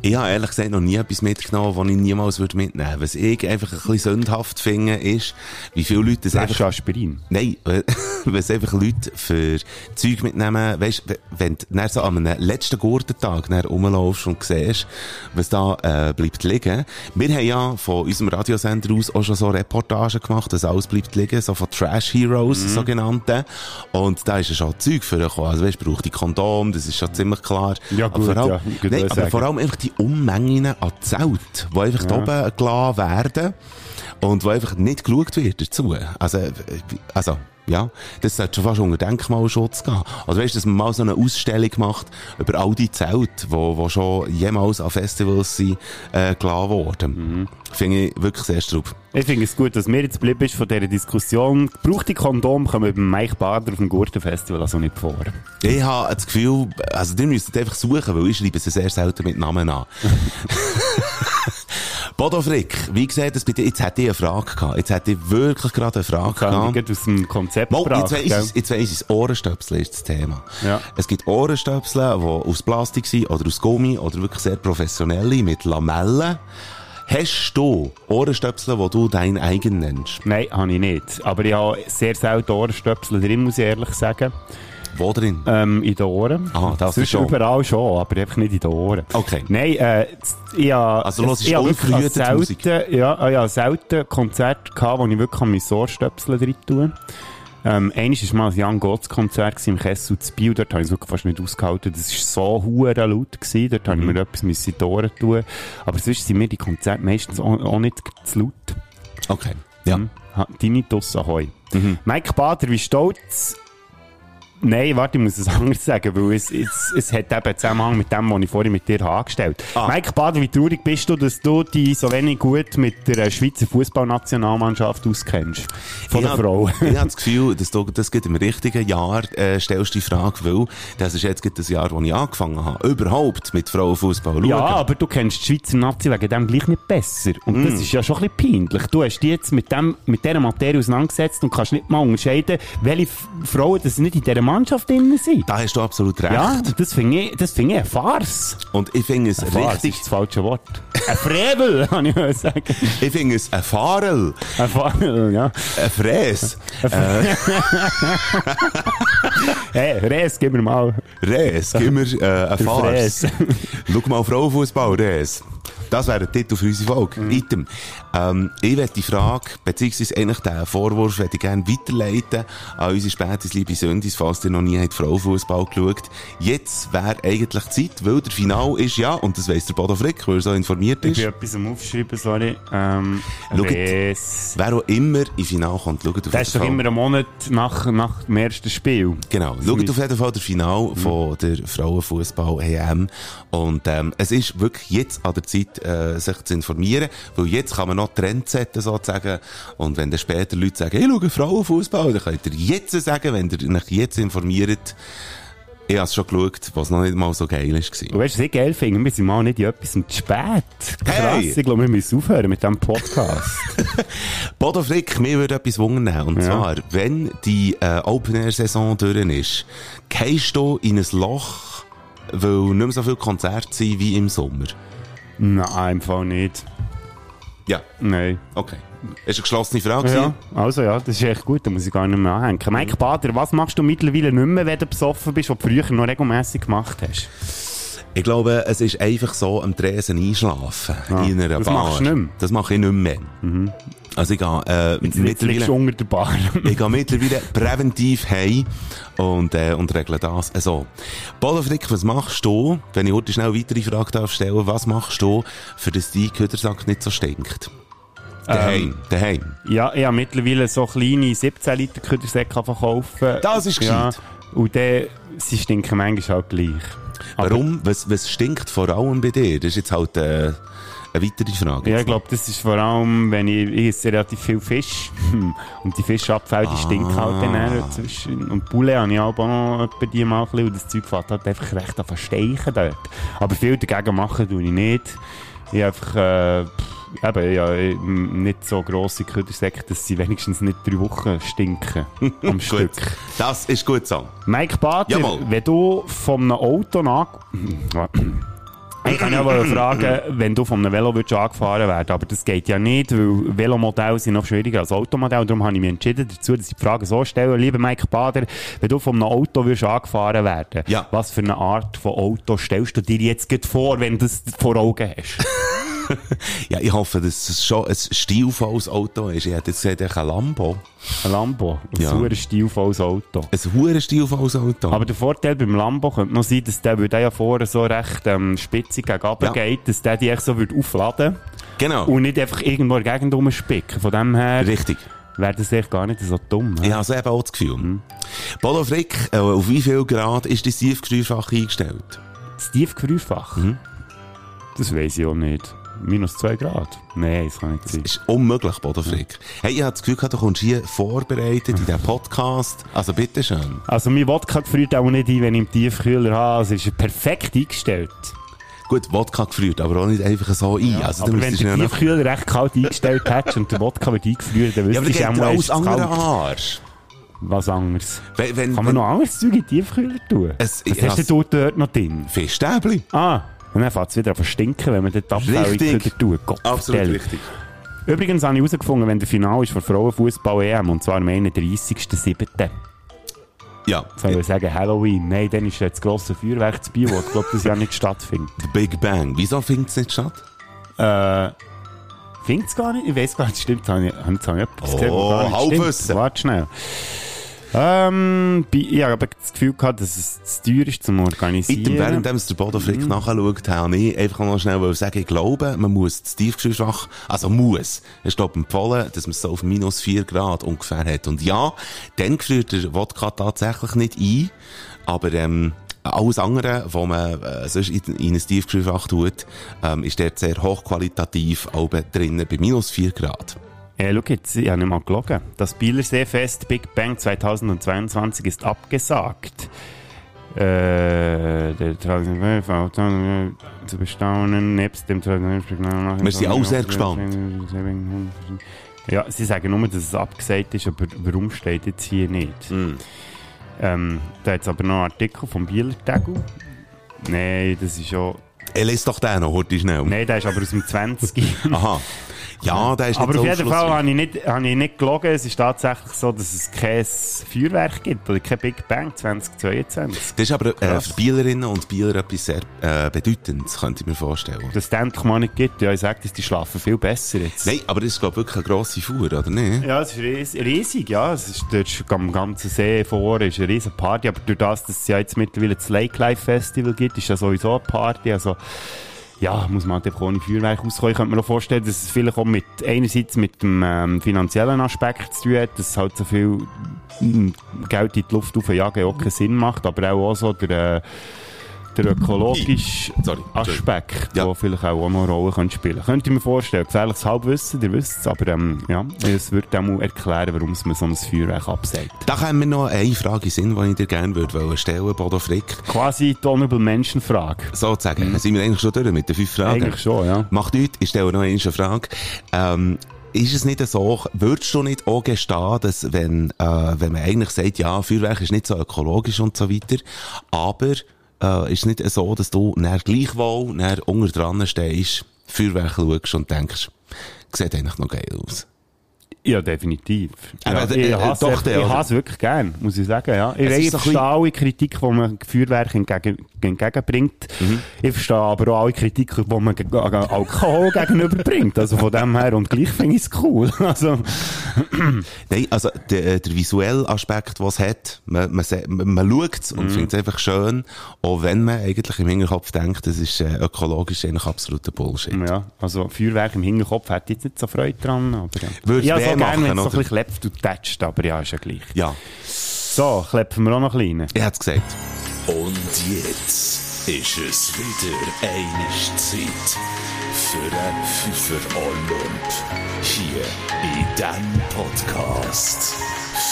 Ich habe ehrlich gesagt noch nie etwas mitgenommen, was ich niemals würde mitnehmen würde. Was ich einfach ein bisschen sündhaft finde, ist, wie viele Leute das einfach Aspirin. Nein, es einfach Leute für Zeug mitnehmen, weisst, w- wenn du dann so an einem letzten Gurtentag rumlaufst und siehst, was da äh, bleibt liegen. Wir haben ja von unserem Radiosender aus auch schon so Reportagen gemacht, dass alles bleibt liegen, so von Trash Heroes, Mhm. sogenannte. Und da ist ja schon Zeug für Also weisst, braucht die Kondom, das ist schon ziemlich klar. Ja, Aber gut, vor allem, ja, gut, nein, aber vor allem einfach die Unmengen an Zelt, die einfach da oben gelassen werden und wo einfach nicht geschaut wird dazu. Also, äh, also, ja, das sollte schon fast unter Denkmalschutz gehen. Also weißt du, dass man mal so eine Ausstellung macht über all die Zelte, wo, wo schon jemals an Festivals sind, äh, gelassen worden. Finde ich wirklich sehr strub. Ich finde es gut, dass mir jetzt geblieben ist von dieser Diskussion. Gebrauchte Kondom kommen beim Mike Bader auf dem Gurtenfestival also nicht vor. Ich habe das Gefühl, also ihr müsst einfach suchen, weil ich schreibe sie sehr selten mit Namen an. Bodo Frick, wie sieht das bei dir? Jetzt hätte ich eine Frage gehabt. Jetzt hätte ich wirklich gerade eine Frage ich gehabt. gerade aus dem Konzept Mal, gebracht, jetzt weiss ich, jetzt weiss ich, Ohrenstöpsel ist das Thema. Ja. Es gibt Ohrenstöpsel, die aus Plastik sind, oder aus Gummi, oder wirklich sehr professionelle, mit Lamellen. Hast du Ohrenstöpsel, die du dein eigen nennst? Nein, habe ich nicht. Aber ich habe sehr selten Ohrenstöpsel drin, muss ich ehrlich sagen. Wo drin? Ähm, in den Ohren. Ah, das Sonst ist schon. überall schon, aber einfach nicht in den Ohren. Okay. Nein, äh, habe... Also habe wirklich unverhütet selten, Musik? Ja, ich habe selten Konzerte gehabt, wo ich wirklich an meine Ohrstöpsel drin tue. Ähm, eines war mal ein Jan Gotts Konzert im Kessel zu Biel. Dort habe ich es wirklich fast nicht ausgehalten. Das war so hure laut gewesen. Dort habe ich Mhm. mir etwas müssen in die Ohren tun. Aber sonst sind mir die Konzerte meistens auch, auch nicht zu laut. Okay. Ja. Hm? Ha- Tinnitus Ahoi. Mhm. Mike Bader, wie stolz... Nein, warte, ich muss es anders sagen, weil es, es, es hat eben Zusammenhang mit dem, was ich vorhin mit dir habe angestellt Ah. Mike Bader, wie traurig bist du, dass du dich so wenig gut mit der Schweizer Fußballnationalmannschaft auskennst? Von ich der hab- Frau. ich habe das Gefühl, dass du das geht im richtigen Jahr äh, stellst die Frage, weil das ist jetzt das Jahr, wo ich angefangen habe, überhaupt mit Frauenfußball zu Ja, aber du kennst die Schweizer Nazi wegen dem gleich nicht besser. Und Mm. das ist ja schon ein bisschen peinlich. Du hast dich jetzt mit, dem, mit dieser Materie auseinandergesetzt und kannst nicht mal unterscheiden, welche Frauen das nicht in dieser Mannschaft drin sind. Da hast du absolut recht. Ja, das finde ich, das finde ich eine Farce. Und ich finde es Eine Farce richtig, ist das falsche Wort. Ein Frevel, kann ich mal sagen. ich finde es ein Fahrel, Ein Farce, ja. ein Fräs, Hey, Res, gib mir mal. Res, gib mir äh, ein Der Farce. Schau mal Frauenfußball, Res. Das wäre der Titel für unsere Folge. Mhm. Item. Ähm, ich werde die Frage, beziehungsweise eigentlich den Vorwurf, ich gerne weiterleiten an unsere spätes liebe Sündis, falls ihr noch nie Frauenfußball geschaut. Jetzt wäre eigentlich Zeit, weil der Final ist ja, und das weiss der Bodo Frick, weil er so informiert Ich ist. bin etwas am Aufschreiben, sorry. Ähm, Schaut. Res. Wer auch immer im Final kommt, schaut auf Das ist doch Fall. immer ein Monat nach, nach dem ersten Spiel. Genau. Schaut auf jeden Fall das Final von der Frauenfußball-EM. Und, ähm, es ist wirklich jetzt an der Zeit, äh, sich zu informieren, weil jetzt kann man noch Trends setzen, sozusagen. Und wenn dann später Leute sagen, ich schaue Frauenfußball, dann könnt ihr jetzt sagen, wenn ihr euch jetzt informiert, ich habe es schon geschaut, was noch nicht mal so geil war. Und weißt du, was ich geil finde? Wir sind mal nicht in etwas zu spät. Krass, Hey! ich glaube, wir müssen aufhören mit diesem Podcast. Bodo Frick, mir würde etwas wundern. Und Ja. zwar, wenn die äh, Open-Air-Saison durch ist, gehst du in ein Loch, weil nicht mehr so viele Konzerte sind wie im Sommer. Nein, im Fall nicht. Ja, Nein. okay. Ist eine geschlossene Frage. Ja, also ja, das ist echt gut, da muss ich gar nicht mehr anhängen. Mike Bader, was machst du mittlerweile nicht mehr, wenn du besoffen bist, was du früher noch regelmässig gemacht hast? Ich glaube, es ist einfach so, am Tresen einschlafen in einer das Bar. machst du nicht mehr? Das mache ich nicht mehr. Also ich gehe, äh, Jetzt mittlerweile, unter der Bar. ich gehe mittlerweile präventiv heim und, äh, und regle das. Also, Bodenfrick, was machst du, wenn ich heute schnell weitere Frage darf stellen, was machst du, für dass dein Ködersack nicht so stinkt? Daheim, daheim. ja, ich habe mittlerweile so kleine 17 Liter Küdersäcke verkaufen. Das ist ja, gescheit. Und dann, sie stinken manchmal halt gleich. Aber- Warum? Was, was stinkt vor allem bei dir? Das ist jetzt halt, äh, eine weitere Frage. Ja, ich glaube, das ist vor allem, wenn ich, ich esse relativ viel Fisch. Und die Fischabfälle, die stinken halt dann zwischen. Und Poulet habe ich auch noch etwa die mal ein bisschen, und das Zeug fährt halt einfach recht an versteichen dort. Aber viel dagegen machen tue ich nicht. Ich einfach, äh, eben, ja, nicht so grosse Küdersäcke, dass sie wenigstens nicht drei Wochen stinken. am Stück. Das ist gut so. Mike Bader, Jawohl. wenn du von einem Auto nach... Ich kann ja mal fragen, wenn du von einem Velo würdest angefahren werden aber das geht ja nicht, weil Velomodelle sind noch schwieriger als Automodelle. Darum habe ich mich entschieden dazu, dass ich die Frage so stelle. Lieber Mike Bader, wenn du von einem Auto würdest angefahren werden Ja. was für eine Art von Auto stellst du dir jetzt vor, wenn du das vor Augen hast? Ja, ich hoffe, dass es schon ein stilvolles Auto ist. Ich hätte jetzt gesagt, ich ein Lambo. Ein Lambo. Ein Ja. super stilvolles Auto. Ein hure stilvolles Auto. Aber der Vorteil beim Lambo könnte noch sein, dass der, weil der ja vorne so recht ähm, spitzig gegen Ja. geht, dass der die echt so würde aufladen genau. und nicht einfach irgendwo in der Gegend rumspicken. Von dem her Richtig. wäre das echt gar nicht so dumm. Ich hä? habe also eben auch das Gefühl. Bodo Frick, äh, auf wie viel Grad ist das Tiefgesteuerfach eingestellt? Das Tiefgefrierfach? Mhm. Das weiss ich auch nicht. Minus 2 Grad? Nein, das kann nicht sein. ist unmöglich, Bodo Frick. Hey, ich habe das Gefühl du kommst hier vorbereitet in diesem Podcast. Also bitteschön. Also mein Wodka gefriert auch nicht ein, wenn ich im Tiefkühler habe. Also es ist perfekt eingestellt. Gut, Wodka gefriert, aber auch nicht einfach so ein. also, du Aber wenn müsstest du ja den noch... Tiefkühler recht kalt eingestellt hättest und der Wodka wird eingefriert, dann Ja, wüsstest dann du auch alles andere. Arsch. Was anderes? Wenn, wenn, Kann wenn, man noch anderes Zeug in den Tiefkühler tun? Es- Was ja, hast du dort noch drin? Fischstäbli. Ah, und dann fängt es wieder an zu stinken, wenn man dort Abfälle wieder tut. Gott Absolut vertell. richtig. Übrigens habe ich herausgefunden, wenn der Final ist von Frauenfußball-EM, und zwar am 31.07. Ja, Soll ich sagen Halloween? Nein, dann ist jetzt das grosse Feuerwerk zu Bio, das glaube das ja nicht stattfindet. der Big Bang. Wieso findet es nicht statt? Äh, findet es gar nicht? Ich weiß gar nicht, stimmt. Habe ich, habe ich etwas gesehen, Oh, was gar nicht stimmt. Warte schnell. Ähm, bei- ich habe aber das Gefühl gehabt, dass es zu teuer ist zum Organisieren. Item, während es der Bodo Mhm. Frick nachschaut, habe ich einfach noch schnell sagen, ich glaube, man muss das Tiefgesteuerfach, also muss, es glaube empfohlen, dass man es so auf minus 4 Grad ungefähr hat. Und ja, dann gefriert der Wodka tatsächlich nicht ein, aber ähm, alles andere, was man äh, sonst in, in ein Tiefgesteuerfach tut, ähm, ist dort sehr hochqualitativ oben drinnen bei minus 4 Grad. Äh, schau jetzt, ich habe nicht mal gelogen. Das Bielerseefest Big Bang 2022 ist abgesagt. Äh, der traditionelle zu bestaunen, nebst dem traditionellen Wir sind auch sehr gespannt. Ja, sie sagen nur, dass es abgesagt ist, aber warum steht jetzt hier nicht? Ähm, da hat aber noch einen Artikel vom Bieler Tegel. Nein, das ist schon... Er lässt doch den noch, heute schnell. Nein, der ist aber aus dem 20. Aha. Ja, der ist Aber auf jeden Fall habe ich, nicht, habe ich nicht gelogen. Es ist tatsächlich so, dass es kein Feuerwerk gibt oder kein Big Bang 2022. Das ist aber äh, für Bielerinnen und Bieler etwas sehr äh, Bedeutendes, könnte ich mir vorstellen. Dass es das endlich mal nicht gibt. Ja, ich sage, dass die schlafen viel besser jetzt. Nein, aber das ist, glaube ich, wirklich eine grosse Fuhr, oder nicht? Ja, es ist ries- riesig, ja. Es ist, dort ist am ganzen See vor ist eine riesige Party. Aber durch das, dass es ja jetzt mittlerweile das Lake Life Festival gibt, ist ja sowieso eine Party. Also, ja, muss man halt ohne Feuerwerk auskommen. Ich könnte mir auch vorstellen, dass es vielleicht auch mit, einerseits mit dem ähm, finanziellen Aspekt zu tun hat, dass halt so viel mm, Geld in die Luft aufjagen auch keinen Sinn macht, aber auch, auch so der, äh, der ökologische Sorry, Aspekt, Ja. der vielleicht auch noch eine Rolle könnte spielen könnte. ich mir vorstellen. Gefährliches Halbwissen, ihr wisst es, aber ähm, ja, es würde auch mal erklären, warum es man so ein Feuerwerk absagt. Da haben wir noch eine Frage in Sinn, die ich dir gerne würde stellen, Bodo Frick. Quasi die Honorable Menschenfrage. Sozusagen, mhm. sind wir eigentlich schon durch mit den fünf Fragen? Eigentlich schon, ja. Macht nichts, ich stelle noch eine Frage. Ähm, ist es nicht so, würdest du nicht auch gestehen, dass wenn, äh, wenn man eigentlich sagt, ja, Feuerwerk ist nicht so ökologisch und so weiter, aber äh, ist nicht so, dass du dann gleichwohl dann unter dran stehst, Feuerwerk schaust und denkst, sieht eigentlich noch geil aus. Ja, definitiv. Aber, Ja, äh, ich äh, hasse doch, es der, ich hasse wirklich gern, muss ich sagen. Ja. Ich, Es verstehe alle Kritik, die man Feuerwerk entgegen, entgegenbringt. Mhm. Ich verstehe aber auch alle Kritik, die man Alkohol gegenüberbringt. Also von dem her, und gleich finde ich es cool. Also, Nein, also der, der visuelle Aspekt, was es hat, man, man, man, schaut es Mhm. und findet es einfach schön, auch wenn man eigentlich im Hinterkopf denkt, das ist äh, ökologisch eigentlich absoluter Bullshit. ja, also Feuerwerk im Hinterkopf hätte ich jetzt nicht so Freude dran. Aber, ja, so gerne, wenn es so ein bisschen klebt und tätscht, aber ja, ist ja gleich. Ja, So, klepfen wir auch noch kleine. er hat es gesagt. Und jetzt ist es wieder eine Zeit für einen Pfeffer Olymp hier in diesem Podcast.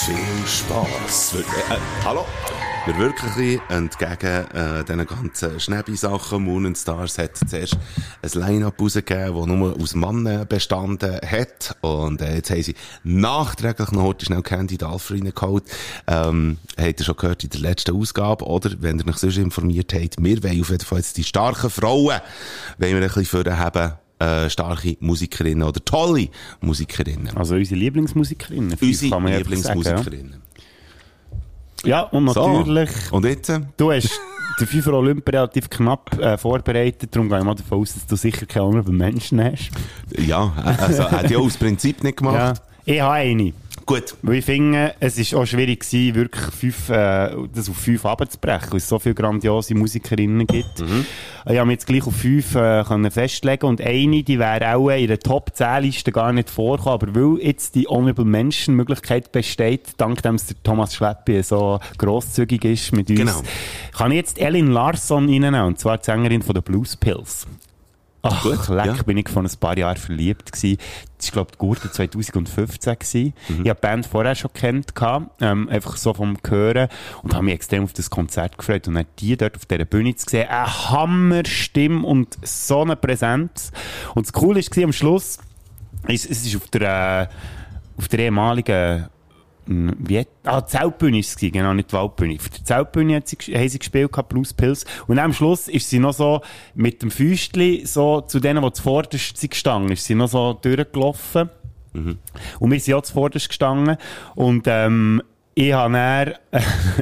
Viel Spass. Äh, äh, hallo? Wir wirklich entgegen äh, diesen ganzen Schnäbi-Sachen, Moon and Stars hat zuerst ein Line-Up rausgegeben, das nur aus Mannen bestanden hat. Und äh, jetzt haben sie nachträglich noch heute schnell Candy Dalf reingeholt. Ähm, habt ihr schon gehört in der letzten Ausgabe, oder? Wenn ihr euch sonst informiert habt, wir wollen auf jeden Fall jetzt die starken Frauen, wollen wir ein bisschen vorher haben, äh, starke Musikerinnen oder tolle Musikerinnen. Also unsere Lieblingsmusikerinnen. Unsere sagen, Lieblingsmusikerinnen. Ja, ja und So. natürlich... Und jetzt? Du hast der FIFA Olymp relativ knapp äh, vorbereitet, darum gehe ich mal davon aus, dass du sicher keine anderen Menschen hast. Ja, also hat ja aus Prinzip nicht Ja. Ich habe eine. Gut. Weil ich finde, es ist auch schwierig gewesen, wirklich fünf, äh, das auf fünf abzubrechen, weil es so viele grandiose Musikerinnen gibt. Ich habe mich jetzt gleich auf fünf äh, können festlegen und eine, die wäre auch in der Top 10 Liste gar nicht vorgekommen, aber weil jetzt die Honorable Mention Möglichkeit besteht, dank dem der Thomas Schleppi so grosszügig ist mit uns, Genau. kann ich jetzt Ellen Larsson reinnehmen, und zwar die Sängerin von den Blues Pills. Ach, Gut, leck, ja. bin ich vor ein paar Jahren verliebt gewesen. Das war, glaube ich, Gurte 2015 gewesen. Ich habe die Band vorher schon kennt, ähm, einfach so vom Hören und habe mich extrem auf das Konzert gefreut und dann die dort auf dieser Bühne zu sehen. Eine Hammerstimme und so eine Präsenz. Und das Coole war am Schluss, es, es ist auf der, äh, auf der ehemaligen Wie ah, die Zeltbühne war es, gewesen, genau, nicht die Waldbühne. Auf der Zeltbühne hat sie, haben sie gespielt, Blues Pills. Und am Schluss ist sie noch so mit dem Füßli so zu denen, die zuvorderst sind gestanden, ist sie noch so durchgelaufen. Und wir sind auch zuvorderst gestanden. Und, ähm, ich habe dann,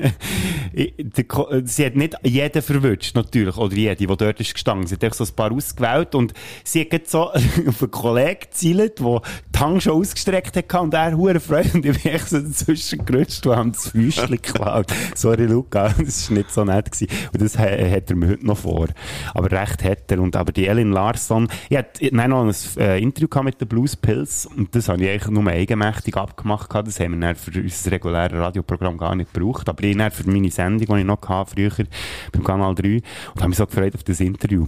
sie hat nicht jeden verwünscht, natürlich, oder jede, die dort ist gestanden. Sie hat echt so ein paar ausgewählt und sie hat so auf einen Kollegen gezielt, der die Hand schon ausgestreckt hat und er hure Freude und ich bin echt so dazwischen gerutscht und habe das Füßchen geklaut. Sorry, Luca, das war nicht so nett gewesen. Und das ha- hat er mir heute noch vor. Aber recht hat er. Und aber die Ellen Larsson, ich hatte noch ein äh, Interview mit den Blues Pills und das habe ich eigentlich nur eigenmächtig abgemacht. Das haben wir dann für unser reguläres Radioprogramm gar nicht gebraucht. Aber ich dann für meine Sendung, die ich noch hatte, früher beim Kanal 3 und habe mich so gefreut auf das Interview.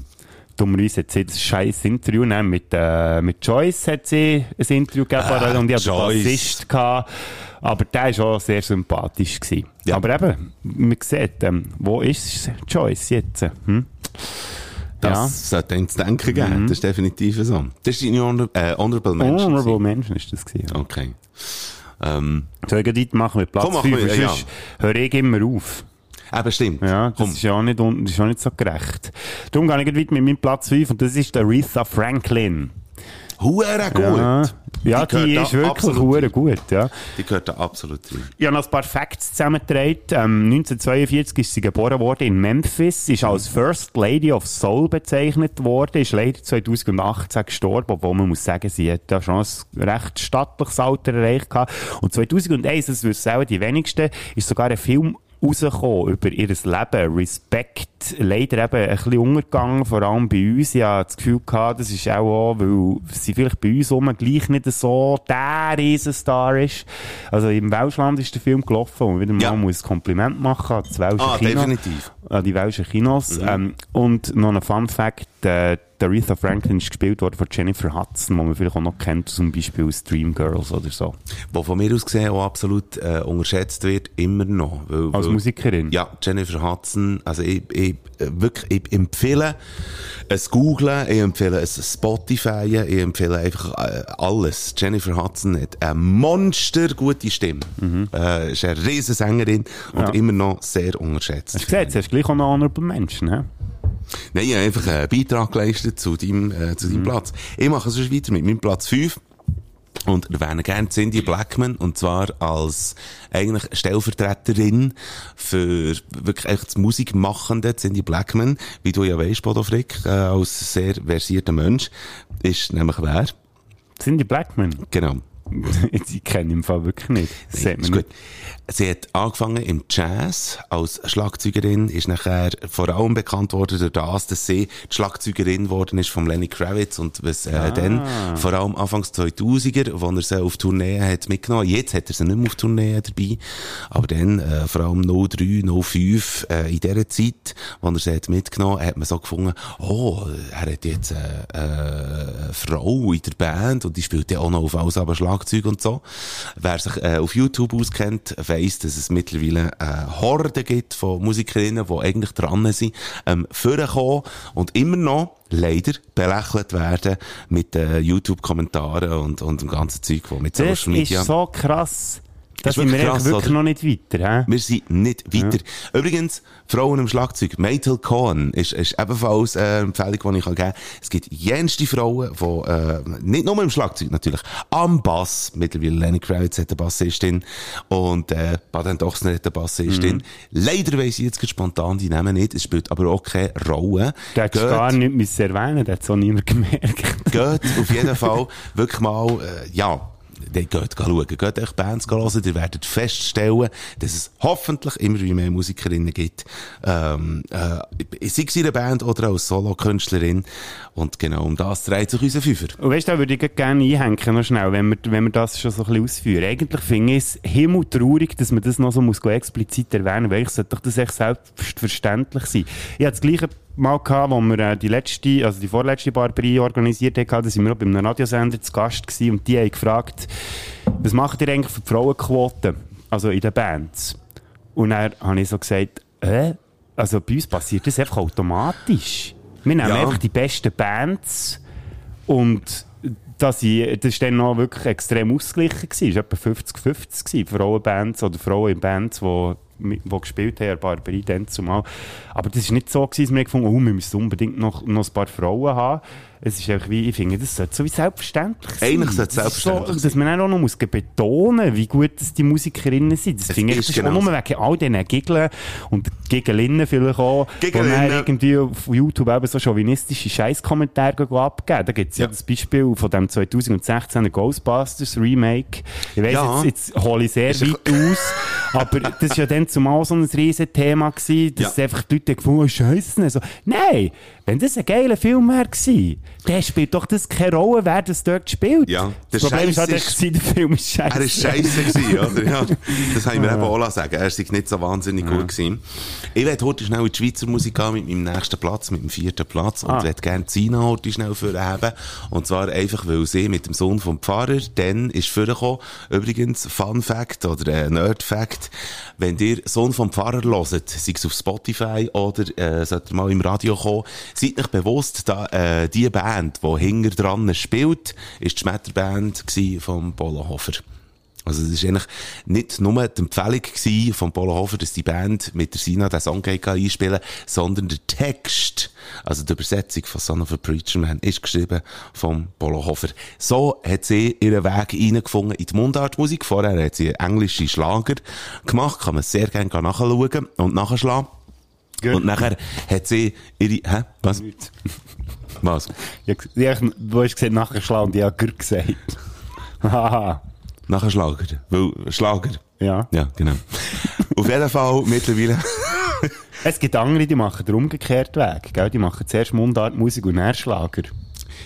Dummerweise hat sie das scheiß Interview nein, mit, äh, mit Joyce hat sie ein Interview gegeben Ah, und ich hatte einen. Bassist gehabt. Aber der war auch sehr sympathisch. Gewesen. Ja. Aber eben, man sieht, ähm, wo ist Joyce jetzt? Hm? Das sollte einem zu denken geben. Das ist definitiv so. Das ist deine Honor äh, Honorable ja. Mention. Honorable Mention ist das gewesen. Ja. Okay. Ähm, ich gleich weitermachen mit Platz Komm, machen 5? wir, ja. Höre ich immer auf. eben stimmt. Ja, das Komm. ist ja auch nicht, das ist auch nicht so gerecht. Darum gehe ich weiter mit meinem Platz 5 und das ist der Aretha Franklin. Hure gut. Ja, ja die, da ist wirklich hure gut, ja. Die gehört da absolut rein. Ich habe noch ein paar Facts zusammengetragen. Ähm, 1942 ist sie geboren worden in Memphis, ist als First Lady of Soul bezeichnet worden, ist leider 2018 gestorben, obwohl man muss sagen, sie hat da schon ein recht stattliches Alter erreicht gehabt. Und 2001, das wissen auch die wenigsten, ist sogar ein Film rausgekommen über ihr Leben. Respekt, leider eben ein bisschen untergegangen, vor allem bei uns. Ich habe das Gefühl gehabt, das ist auch, auch weil sie vielleicht bei uns rum gleich nicht so der Riesenstar ist. Also im Welschland ist der Film gelaufen und wieder mal Ja. muss ein Kompliment machen an das Welsche Ah, Kino. definitiv. An die Welschen Kinos. Ähm, und noch ein Fun Fact, äh, der Aretha Franklin ist gespielt worden von Jennifer Hudson, die man vielleicht auch noch kennt, zum Beispiel aus Dreamgirls oder so. Wo von mir aus gesehen auch absolut äh, unterschätzt wird, immer noch. Weil, Als weil, Musikerin. Ja, Jennifer Hudson. Also ich, ich, äh, wirklich, ich empfehle es Googlen, ich empfehle es Spotify, ich empfehle einfach äh, alles. Jennifer Hudson hat eine monstergute Stimme. Äh, ist eine riesen Sängerin und Ja. immer noch sehr unterschätzt. Hast du gesehen, jetzt hast du gleich auch noch Honorable Menschen, hä? Nein, ich habe einfach einen Beitrag geleistet zu deinem, äh, zu deinem Platz. Ich mache sonst weiter mit meinem Platz 5. Und erwähne gerne Cindy Blackman, und zwar als eigentlich Stellvertreterin für wirklich echt das Musikmachende Cindy Blackman, wie du ja weisst, Bodo Frick, äh, als sehr versierter Mensch, ist nämlich wer? Cindy Blackman. Genau. ich kenne ihn im Fall wirklich nicht. Das ist gut. Sie hat angefangen im Jazz als Schlagzeugerin, ist nachher vor allem bekannt worden durch das, dass sie die Schlagzeugerin geworden ist von Lenny Kravitz und was äh, Ah. dann vor allem Anfangs 2000er, wo er sie auf Tournee hat mitgenommen. Jetzt hat er sie nicht mehr auf Tournee dabei, aber dann äh, vor allem 03, 05 äh, in dieser Zeit, wo er sie hat mitgenommen, hat man so gefunden, oh, er hat jetzt äh, äh, eine Frau in der Band und die spielt ja auch noch auf alles aber Schlagzeug und so. Wer sich äh, auf YouTube auskennt, weiss, dass es mittlerweile eine Horde gibt von Musikerinnen, die eigentlich dran sind, ähm, vorkommen und immer noch leider belächelt werden mit äh, YouTube-Kommentaren und, und dem ganzen Zeug, wo mit Das Social Media... ist so krass. Da Ist sind wir krass, wirklich oder? noch nicht weiter. Hä? Wir sind nicht weiter. Übrigens, Frauen im Schlagzeug. Maytel Cohen ist, ist ebenfalls äh, eine Empfehlung, die ich geben kann. Es gibt jenste Frauen, die, äh, nicht nur im Schlagzeug natürlich, am Bass, mittlerweile Lenny Kravitz hat eine Bassistin und äh, Baden Dochsner hat eine Bassistin. Mhm. Leider weiss ich jetzt spontan die Namen nicht, es spielt aber auch keine Rolle. Du hättest gar nicht müssen erwähnen, das hat so niemand gemerkt. geht auf jeden Fall wirklich mal, äh, ja, dann geht schauen, geht euch Bands hören, ihr werdet feststellen, dass es hoffentlich immer wie mehr Musikerinnen gibt, ähm, äh, sei es in einer Band oder als Solokünstlerin und genau um das dreht sich unser Fünfer. Und weißt du, da würde ich gerne einhängen, noch schnell, wenn wir, wenn wir das schon so ein bisschen ausführen. Eigentlich finde ich es himmeltraurig, dass man das noch so explizit erwähnen muss, weil ich sollte doch das echt selbstverständlich sein. Ich hatte das gleiche Mal gehabt, wo wir äh, die letzte, also die vorletzte Barberie organisiert haben, da sind wir auch bei einem Radiosender zu Gast gewesen und die haben gefragt, was macht ihr eigentlich für die Frauenquote? Also in den Bands. Und dann habe ich so gesagt, äh, also bei uns passiert das einfach automatisch. Wir nehmen Ja. einfach die besten Bands und das, war dann noch wirklich extrem ausgeglichen. Es war etwa 50-50 gewesen, Frauenbands oder Frauen in Bands, die die gespielt haben, an Barberie dann zumal. Aber das war nicht so, gewesen, dass wir gefunden haben, oh, wir müssen unbedingt noch, noch ein paar Frauen haben. Es ist einfach wie, ich finde, das sollte so wie selbstverständlich sein. Eigentlich sollte es selbstverständlich so, Dass man auch noch muss betonen wie gut das die Musikerinnen sind. Das Es finde ich, ist das ist genau nur wegen all diesen Giggeln und Gigelinnen vielleicht auch, Gigelinnen. die dann irgendwie auf YouTube eben so chauvinistische Scheißkommentare abgeben. Da gibt es ja. Ja. das Beispiel von dem 2016er Ghostbusters Remake. Ich weiss, Ja. jetzt, jetzt hole ich sehr weit aus, aber das war ja dann zumal so ein riesen Thema gewesen, dass Ja. einfach die Leute gefunden haben, Scheisse. So, nein, wenn das ein geiler Film wäre dann spielt doch das keine Rolle, wer das dort spielt. Ja, das Problem ist Scheiß halt, ist- der Film ist scheiße. Er ist scheiße gewesen, oder? Ja. Das haben wir eben auch sagen. Er ist nicht so wahnsinnig gut gewesen. Ich werde heute schnell in die Schweizer Musik gehen mit meinem nächsten Platz, mit dem vierten Platz. Und Ah. werde gerne Zina heute schnell vorhaben. Und zwar einfach, weil sie mit dem Sohn vom Pfarrer, dann ist vorgekommen, übrigens, Fun Fact oder äh, Nerd Fact, wenn ihr Sohn vom Pfarrer hört, sei es auf Spotify oder äh, sollt ihr mal im Radio kommen, seid euch bewusst, da, äh, die Band, die hinter dran spielt, ist die Schmetterband vom Polo Hofer. Also, es ist eigentlich nicht nur die Empfehlung von Polo Hofer, dass die Band mit der Sina den Song einspielen sondern der Text, also die Übersetzung von Son of a Preacher Man, ist geschrieben vom Polo Hofer. So hat sie ihren Weg reingefunden in die Mundartmusik. Vorher hat sie englische Schlager gemacht, kann man sehr gerne nachschauen und nachschlagen. Und nachher hat sie ihre, hä? Was? Was? Ja, ja, du hast gesagt, nachher schlagen und ich habe gesagt. Haha. Nachher Schlager. Weil, Schlager. ja. Ja, genau. Auf jeden Fall mittlerweile. Es gibt andere, die machen den umgekehrten Weg. Gell? Die machen zuerst Mundartmusik und dann Schlager.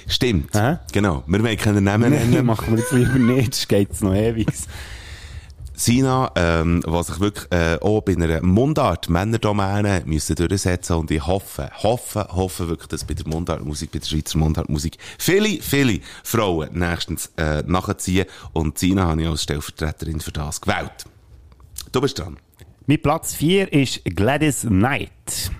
Stimmt. Hä? Genau. Wir wollen keinen Namen Nein, nennen. machen wir jetzt lieber nicht, sonst geht's noch ewig. Sina, ähm, was sich wirklich äh, auch bei einer Mundart Männerdomäne müssen durchsetzen und ich hoffe, hoffe, hoffe wirklich, dass bei der Mundartmusik, bei der Schweizer Mundartmusik viele, viele Frauen nächstens äh, nachziehen und Sina habe ich als Stellvertreterin für das gewählt. Du bist dran. Mein Platz 4 ist Gladys Knight.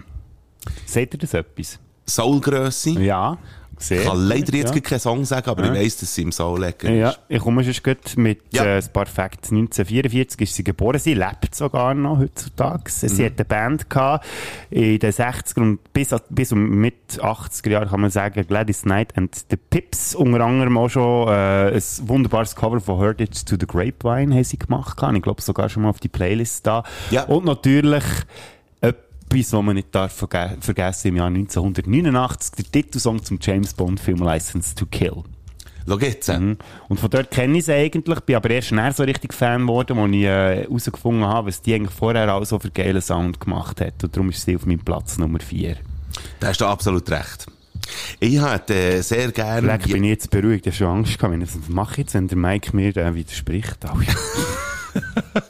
Seht ihr das etwas? Soulgrösse. Ja, sehr. Ich kann leider jetzt ja. keinen Song sagen, aber ich weiss, dass sie im Soul lecker Ja, ist. ich komme schon gut mit Ja. äh, ein paar Facts. 1944 ist sie geboren. Sie lebt sogar noch heutzutage. Sie Mhm. hat eine Band gehabt in den 60er und bis, bis um mit 80er Jahren kann man sagen, Gladys Knight and the Pips. Unter anderem auch schon äh, ein wunderbares Cover von It to the Grapevine haben sie gemacht. gehabt. Ich glaube sogar schon mal auf die Playlist da. Ja. Und natürlich etwas, was man nicht darf verge vergessen im Jahr 1989, der Titelsong zum James Bond Film License to Kill. Schau jetzt. äh. Mhm. Und von dort kenne ich sie eigentlich, bin aber erst näher so richtig Fan geworden, als ich äh, herausgefunden habe, was die eigentlich vorher auch so für geile Sound gemacht hat. Und darum ist sie auf meinem Platz Nummer 4. Da hast du absolut recht. Ich hätte äh, sehr gerne... Vielleicht bin ich jetzt beruhigt, ich habe schon Angst gehabt, wenn ich das mache jetzt, wenn der Mike mir äh, widerspricht. Oh, ja.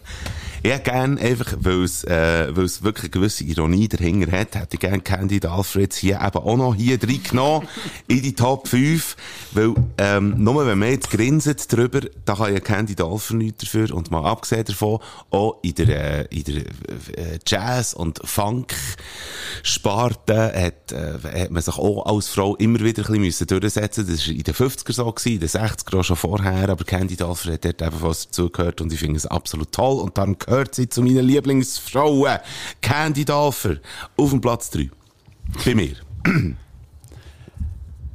Ich hätte gern einfach, weil es, äh, weil es wirklich eine gewisse Ironie dahinter hat, hätte ich gern Candid Alfreds hier eben auch noch hier reingenommen, in die Top 5, weil, ähm, nur wenn man jetzt grinset drüber, da kann ja Candid Alfred nichts dafür, und mal abgesehen davon, auch in der, äh, in der äh, Jazz- und Funk-Sparte hat, äh, hat man sich auch als Frau immer wieder ein bisschen müssen durchsetzen. Das war in den 50er so, gewesen, in den 60er auch schon vorher, aber Candid Alfred hat dort ebenfalls dazugehört und ich finde es absolut toll. Und darum gehört sie zu meinen Lieblingsfrauen. Candy Alfer auf dem Platz 3. Bei mir.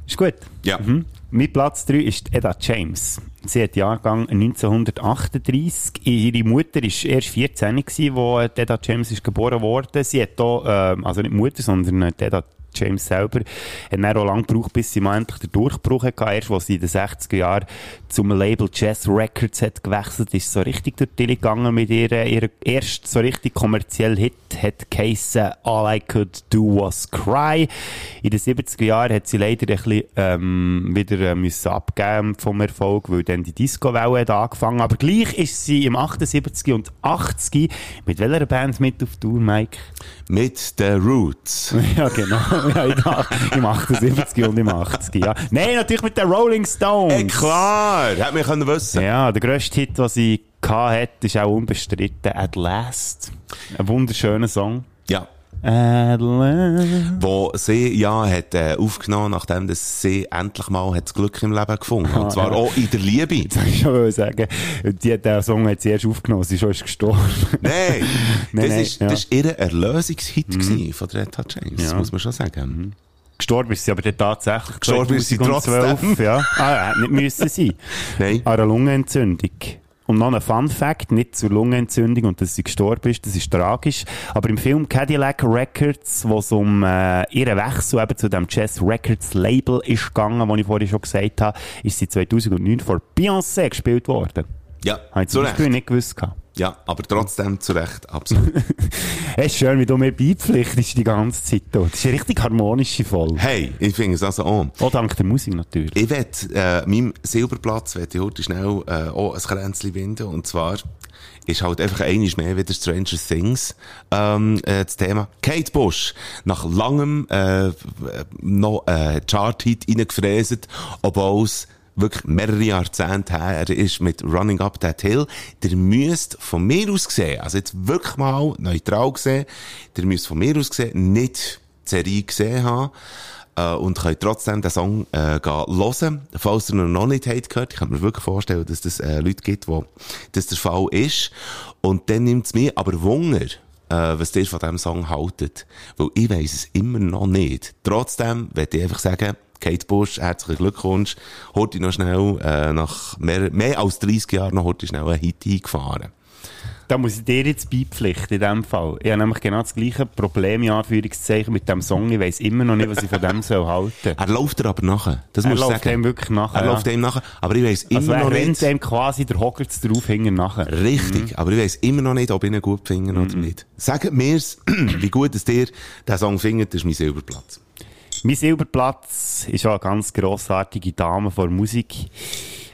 Ist gut. Ja. Mhm. Mein Platz 3 ist Edda James. Sie hat Jahrgang 1938. Ihre Mutter war erst 14, gewesen, wo Edda James ist geboren wurde. Sie hat da, ähm, also nicht Mutter, sondern äh, Edda James selber, hat dann auch lange gebraucht, bis sie mal endlich den Durchbruch hatte. Erst, als sie in den 60er Jahren zum Label Jazz Records hat gewechselt, ist so richtig durch die gegangen mit ihr. Ihr erst so richtig kommerziell Hit hat geheissen All I Could Do Was Cry. In den 70er Jahren hat sie leider ein bisschen, ähm, wieder äh, müssen abgeben vom Erfolg, weil dann die Disco-Welle hat angefangen. Aber gleich ist sie im 78 und 80 mit welcher Band mit auf Tour, Mike? Mit The Roots. Ja, genau. Ja, im ach- im 78 und im 80. Ja. Nein, natürlich mit den Rolling Stones. Ey, klar! Hätte man können wissen. Ja, der grösste Hit, den sie hatte, ist auch unbestritten At Last. Ein wunderschöner Song. Ja. Last. Wo sie ja hat äh, aufgenommen, nachdem dass sie endlich mal hat das Glück im Leben gefunden Und zwar ja. auch in der Liebe. Ich wollte sagen, die hat den Song hat sie erst aufgenommen, sie ist schon gestorben. Nein, Nein, das, nein, ist, ja. das ist ihr Erlösungshit gewesen von Hot James, Ja. muss man schon sagen. Gestorben ist sie aber tatsächlich. Gestorben ist sie 2012, trotzdem. Ja. Ah, hätte nicht müssen sein. Nein. An einer Lungenentzündung. Und noch ein Fun Fact, nicht zur Lungenentzündung und dass sie gestorben ist, das ist tragisch. Aber im Film Cadillac Records, wo es um äh, ihren Wechsel eben zu dem Jazz Records Label ist gegangen, wo ich vorhin schon gesagt habe, ist sie 2009 von Beyoncé gespielt worden. Ja, Habe ich zu zum Beispiel nicht gewusst. gehabt. Ja, aber trotzdem zu Recht, absolut. Es ist schön, wie du mir beipflichtest die ganze Zeit. hier. Das ist eine richtig harmonische Folge. hey, ich finde es also auch. Auch dank der Musik natürlich. Ich will, äh, meinem Silberplatz, will ich heute schnell, äh, auch ein Kränzchen binden. Und zwar ist halt einfach einiges mehr wieder Stranger Things, ähm, äh, das Thema. Kate Bush, nach langem, äh, äh, noch, äh, Chart-Hit reingefräset, obwohl es wirklich mehrere Jahrzehnte her ist mit Running Up That Hill. Der müsst von mir aus gesehen, also jetzt wirklich mal neutral gesehen, der müsst von mir aus gesehen nicht die Serie gesehen haben äh, und könnt trotzdem den Song äh, gehen hören. Falls ihr noch nicht habt gehört, ich kann mir wirklich vorstellen, dass es äh, Leute gibt, wo das der Fall ist. Und dann nimmt es mir aber Wunder, äh, was ihr von diesem Song haltet. Weil ich weiss es immer noch nicht. Trotzdem werde ich einfach sagen, Kate Bush, herzlichen Glückwunsch. Heute noch schnell, äh, nach mehr, mehr als 30 Jahren noch heute schnell einen Hit eingefahren. Da muss ich dir jetzt beipflichten, in dem Fall. Ich habe nämlich genau das gleiche Problem, in Anführungszeichen, mit dem Song. Ich weiss immer noch nicht, was ich von dem soll halten. Er läuft er aber nachher. Das Er muss läuft sagen. dem wirklich nachher, Er ja. läuft dem nachher. Aber ich weiss immer Also noch nicht. dem quasi der Hogwarts drauf hinten nachher. Richtig, aber ich weiss immer noch nicht, ob ich ihn gut finde oder nicht. Sagt mir's, wie gut es dir den Song findet, das ist mein Silberplatz. Mein Silberplatz ist auch eine ganz grossartige Dame von der Musik.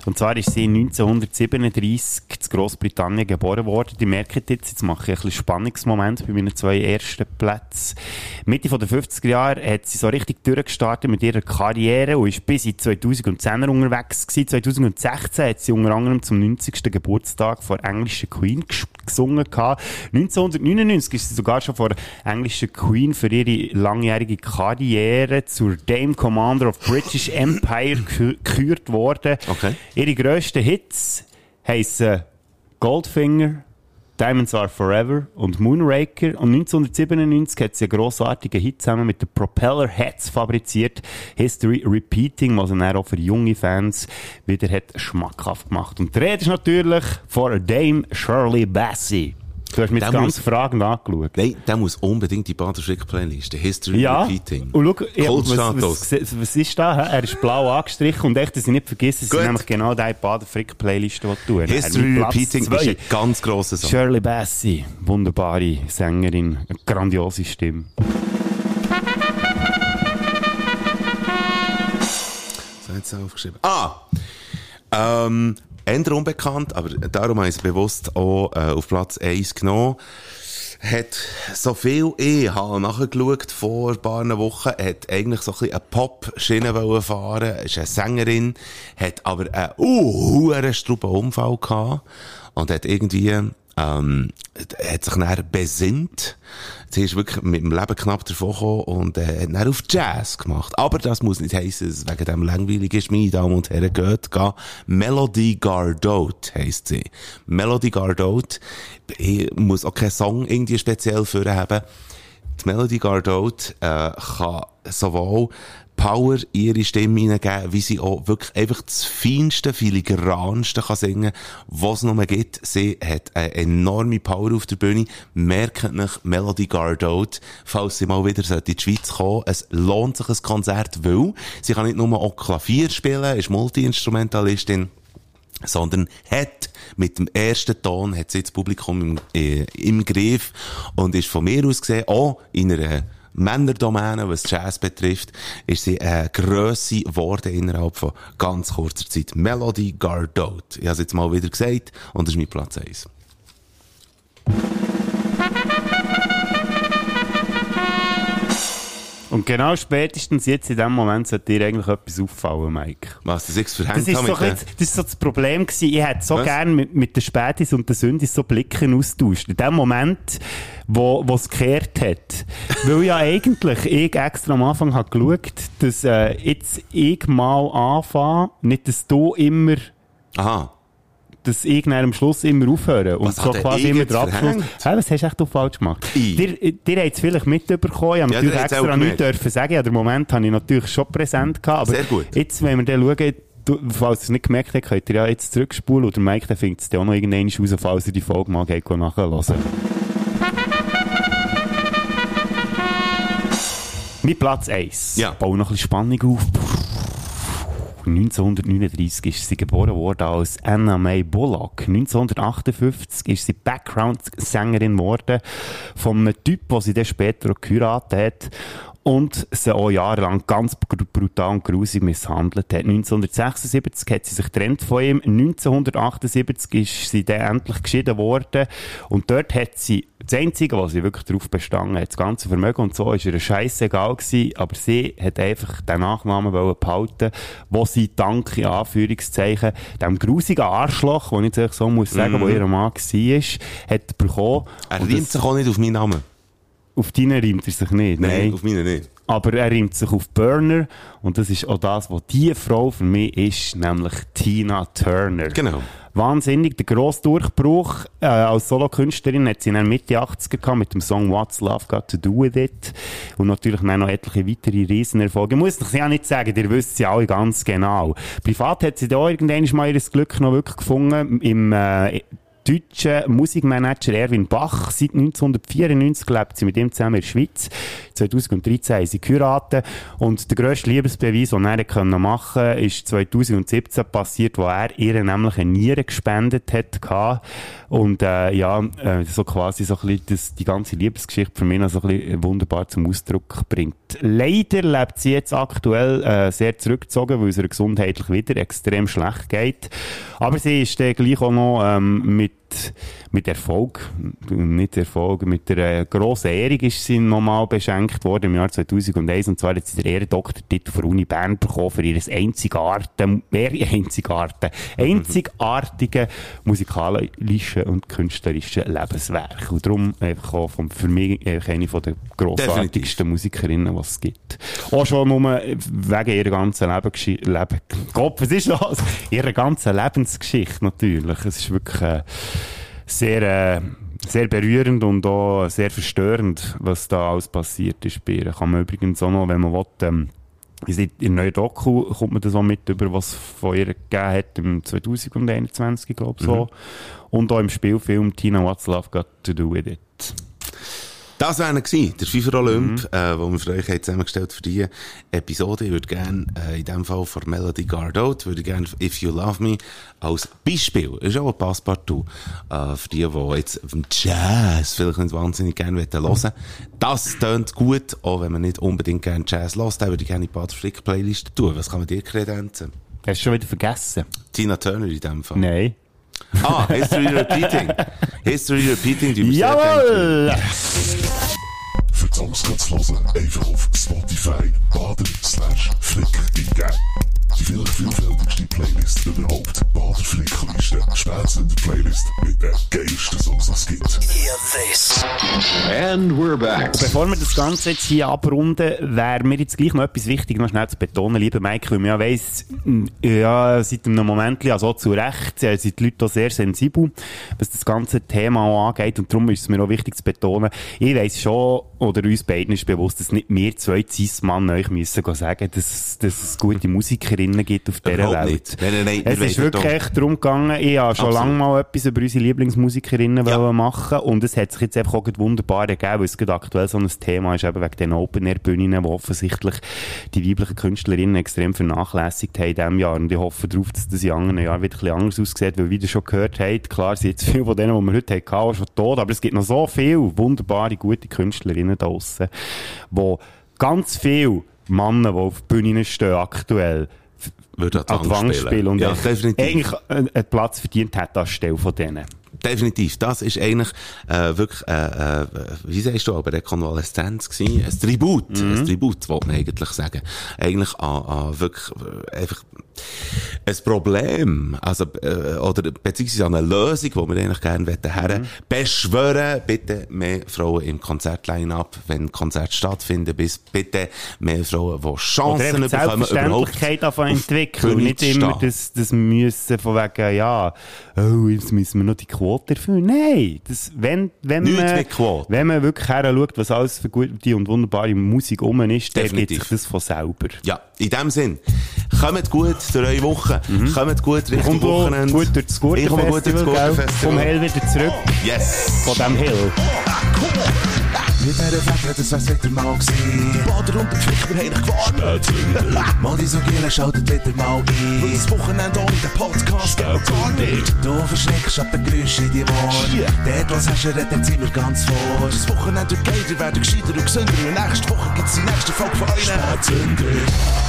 Und zwar ist sie 1937 in Grossbritannien geboren worden. Die merken jetzt, jetzt mache ich ein bisschen Spannungsmoment bei meinen zwei ersten Plätzen. Mitte der 50er Jahre hat sie so richtig durchgestartet mit ihrer Karriere und ist bis in 2010er unterwegs gewesen. 2016 hat sie unter anderem zum 90. Geburtstag vor englischen Queen ges- gesungen gehabt. 1999 ist sie sogar schon vor englischen Queen für ihre langjährige Karriere zur Dame Commander of British Empire gekü- gekürt worden. Okay. Ihre grössten Hits heissen Goldfinger, Diamonds Are Forever und Moonraker. Und 1997 hat sie einen grossartigen Hit zusammen mit den Propeller Heads fabriziert. History Repeating, was er auch für junge Fans wieder hat schmackhaft gemacht. Und die Rede ist natürlich von Dame Shirley Bassey. Du hast mich Der ganz muss- fragend angeschaut. Nein, der muss unbedingt die Bader Frick Playlist, die History Ja, Repeating. und schau, ja, was, Kultstatus. was, was ist da? hä? Er ist blau angestrichen und echt, dass ich nicht vergesse, es sind nämlich genau die Baden-Frick-Playlist, die du. History Repeating zwei. ist ein ganz grosser Song. Shirley Bassey, wunderbare Sängerin, eine grandiose Stimme. So, jetzt aufgeschrieben. Ah! Ähm, Eher unbekannt, aber darum habe ich es bewusst auch äh, auf Platz 1 genommen. Hat so viel ich habe nachgeschaut vor ein paar Wochen, hat eigentlich so ein bisschen eine Pop-Schiene fahren, ist eine Sängerin, hat aber einen uh, Unfall gehabt und hat irgendwie ähm, hat sich dann besinnt. Sie ist wirklich mit dem Leben knapp davon gekommen und äh, hat dann auf Jazz gemacht. Aber das muss nicht heissen, dass es wegen dem langweilig ist. Meine Damen und Herren, geht, geht. Melody Gardot heisst sie. Melody Gardot. Ich muss auch keinen Song irgendwie speziell für haben. Die Melody Gardot äh, kann sowohl Power ihre Stimme hineingeben, wie sie auch wirklich einfach das feinste, filigranste kann singen, was es mehr gibt. Sie hat eine enorme Power auf der Bühne. Merkt nicht Melody Gardot, falls sie mal wieder in die Schweiz kommen. Es lohnt sich ein Konzert, weil sie kann nicht nur auch Klavier spielen, ist Multi-Instrumentalistin sondern hat mit dem ersten Ton hat sie das Publikum im, äh, im Griff und ist von mir aus gesehen auch in einer Männerdomäne, was Jazz betrifft, ist sie eine Grösse geworden innerhalb von ganz kurzer Zeit. Melody Gardot. Ich habe es jetzt mal wieder gesagt und das ist mein Platz 1. Und genau spätestens jetzt in dem Moment sollte dir eigentlich etwas auffallen, Mike. Was, das ich verhängt Das ist, so den- bisschen- das ist so das Problem gewesen. Ich hätte so Was? gern mit, mit den Spätis und den Sündis so Blicken austauscht. In dem Moment, wo, wo es gekehrt hat. Weil ja eigentlich ich extra am Anfang habe geschaut, dass, äh, jetzt ich mal anfange, nicht, dass du immer, Aha. Dass ich dann am Schluss immer aufhöre. Und Was so quasi immer der Abschluss. Hey, was hast du echt du falsch gemacht? Ich? Dir, dir habt es vielleicht mitbekommen. Ich habe Ja, natürlich extra nichts dürfen sagen. Ja, den Moment habe ich natürlich schon präsent gehabt. Aber Sehr gut. jetzt, wenn wir dann schauen, du, falls ihr es nicht gemerkt habt, könnt ihr ja jetzt zurückspulen oder Mike, der findet es dann auch noch irgendwann raus, falls ihr die Folge mal geht nachhören. Mein Platz 1. Ja. Bau noch ein bisschen Spannung auf. 1939 ist sie geboren worden als Anna May Bullock. 1958 ist sie Background-Sängerin geworden von einem Typ, den sie dann später geheiratet hat und sie auch jahrelang ganz br- brutal und grusig misshandelt hat. 1976 hat sie sich getrennt von ihm. 1978 ist sie dann endlich geschieden worden und dort hat sie das Einzige, was sie wirklich darauf bestanden hat, das ganze Vermögen und so, ist ihr scheißegal gewesen, aber sie hat einfach den Nachnamen behalten, wo sie dank, in Anführungszeichen, dem grusigen Arschloch, den ich jetzt so muss sagen, wo ihr Mann war, hat bekommen. Er Und reimt sich auch nicht auf meinen Namen. Auf deinen reimt er sich nicht, nein. auf meinen nicht. Aber er reimt sich auf Burner und das ist auch das, was die Frau für mich ist, nämlich Tina Turner. Genau. Wahnsinnig, der grosse Durchbruch äh, als Solokünstlerin hat sie dann Mitte 80er gehabt mit dem Song What's Love Got to Do With It und natürlich dann noch etliche weitere Riesenerfolge. Ich muss es ja nicht sagen, ihr wisst sie alle ganz genau. Privat hat sie da irgendwann mal ihr Glück noch wirklich gefunden im äh, deutschen Musikmanager Erwin Bach. Seit 1994 lebt sie mit ihm zusammen in der Schweiz. 2013 haben sie geheiratet. Und der grösste Liebesbeweis, den er machen konnte, ist 2017 passiert, wo er ihr nämlich eine Niere gespendet hat. Und äh, ja, äh, so quasi so ein bisschen das, die ganze Liebesgeschichte für mich noch so ein bisschen wunderbar zum Ausdruck bringt. Leider lebt sie jetzt aktuell äh, sehr zurückgezogen, weil es ihr gesundheitlich wieder extrem schlecht geht. Aber sie ist dann gleich auch noch ähm, mit mit Erfolg, nicht Erfolg, mit der äh, grossen Ehrung ist sie nochmal beschenkt worden im Jahr 2001 und zwar hat sie den Ehrendoktortitel für Uni Bern bekommen für ihr einzigartige, mehr einzigartige, einzigartige musikalische und künstlerische Lebenswerk. Und darum einfach auch vom, für mich eine von der grossartigsten Musikerinnen, die es gibt. Auch schon nur wegen ihrer ganzen Lebensgeschichte, Leben, Gott, was ist das? Ihrer ganzen Lebensgeschichte natürlich. Es ist wirklich, äh, sehr, äh, sehr berührend und auch sehr verstörend, was da alles passiert ist bei ihr. Kann man übrigens auch noch, wenn man will, ähm, in der neuen Doku kommt man das auch mit über, was von ihr gegeben hat im 2021, glaube ich, so. Und auch im Spielfilm Tina What's Love Got to Do With It. Das wäre gewesen, der FIFA Olymp, Mhm. äh, wo wir für euch zusammengestellt für diese Episode. Ich würde gerne, äh, in dem Fall von Melody Gardot, würde gerne If You Love Me als Beispiel, ist auch ein Passepartout, äh, für die, die jetzt Jazz vielleicht nicht wahnsinnig gerne hören wollen. Das tönt gut, auch wenn man nicht unbedingt gerne Jazz hört, dann würde ich gerne die Bad Frick Playlist tun. Was kann man dir kredenzen? Hast du schon wieder vergessen? Tina Turner in dem Fall. Nein. Ah, History Repeating. History Repeating, die Jawohl! Für die hören, einfach auf Spotify baden slash flick eingeben. Die vielleicht vielfältigste Playlist überhaupt. Bader Flickliste. Spätzle Playlist mit den geilsten Songs, die es gibt. And we're back. Bevor wir das Ganze jetzt hier abrunden, wäre mir jetzt gleich noch etwas wichtig, noch schnell zu betonen, lieber Mike, weil man ja weiss, ja, seit einem Moment, also zu Recht, äh, sind die Leute auch sehr sensibel, was das ganze Thema auch angeht, und darum ist es mir auch wichtig zu betonen, ich weiss schon, oder uns beiden ist bewusst, dass nicht wir zwei Cis-Mann euch müssen sagen, dass, dass es gute Musikerinnen gibt auf dieser Welt. nicht. Nein, nein, nein, es ist wirklich doch- echt darum gegangen, ich habe schon lange mal etwas über unsere Lieblingsmusikerinnen Ja. machen und es hat sich jetzt einfach auch wunderbar ergeben, weil es gerade aktuell so ein Thema ist, eben wegen den Open-Air-Bühnen, wo offensichtlich die weiblichen Künstlerinnen extrem vernachlässigt haben in diesem Jahr und ich hoffe darauf, dass das in anderen Jahren wieder ein bisschen anders aussieht, weil wie ihr schon gehört habt, klar sind jetzt viele von denen, die wir heute hatten, auch schon tot, aber es gibt noch so viele wunderbare, gute Künstlerinnen da draussen, wo ganz viele Männer, die auf Bühnen stehen aktuell, Würde an die Wand spielen und ja, eigentlich einen einen Platz verdient hat anstelle von denen. Definitiv. Das ist eigentlich äh, wirklich, äh, äh, wie sagst du, aber Rekonvaleszenz gewesen. Ein Tribut. Mhm. Ein Tribut, wollte man eigentlich sagen. Eigentlich an, an wirklich äh, einfach ein Problem, also, äh, oder beziehungsweise eine Lösung, die wir eigentlich gerne her Mhm. beschwören. Bitte mehr Frauen im Konzertline-up, wenn Konzerte stattfinden, bis bitte mehr Frauen, die Oder Chancen die bekommen, Selbstverständlichkeit davon entwickeln. Und nicht immer das, das müssen von wegen, ja, oh, jetzt müssen wir noch die Quote erfüllen. Nein, das, wenn, wenn Nichts man, wenn man wirklich her schaut, was alles für gute und wunderbare Musik um ist, dann Definitiv. sich das von selber. Ja, in dem Sinn. Kommt gut durch eure Woche. Kommt gut Richtung Kommt auch Wochenende. gut durch das Ich komme gut durchs Gurtenfestival, gell? Gurtenfestival. Komm hell wieder zurück Yes. von diesem Hill. Mit dieser Fächer, das wär's wieder mal gewesen. Die Bader und der Flick, wir haben dich gewarnt. Mal die so Gielen schaltet wieder mal ein. Weil das Wochenende ohne den Podcast geht gar nicht. Du verschreckst ab den Geräuschen in die Ohren. Dort, was hast du redet, sind wir ganz vor. Das Wochenende wird geiler, ihr werdet gescheiter und gesünder. Und nächste Woche gibt's die nächste Folge von euch.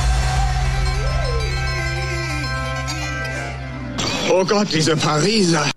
Oh Gott, diese Pariser.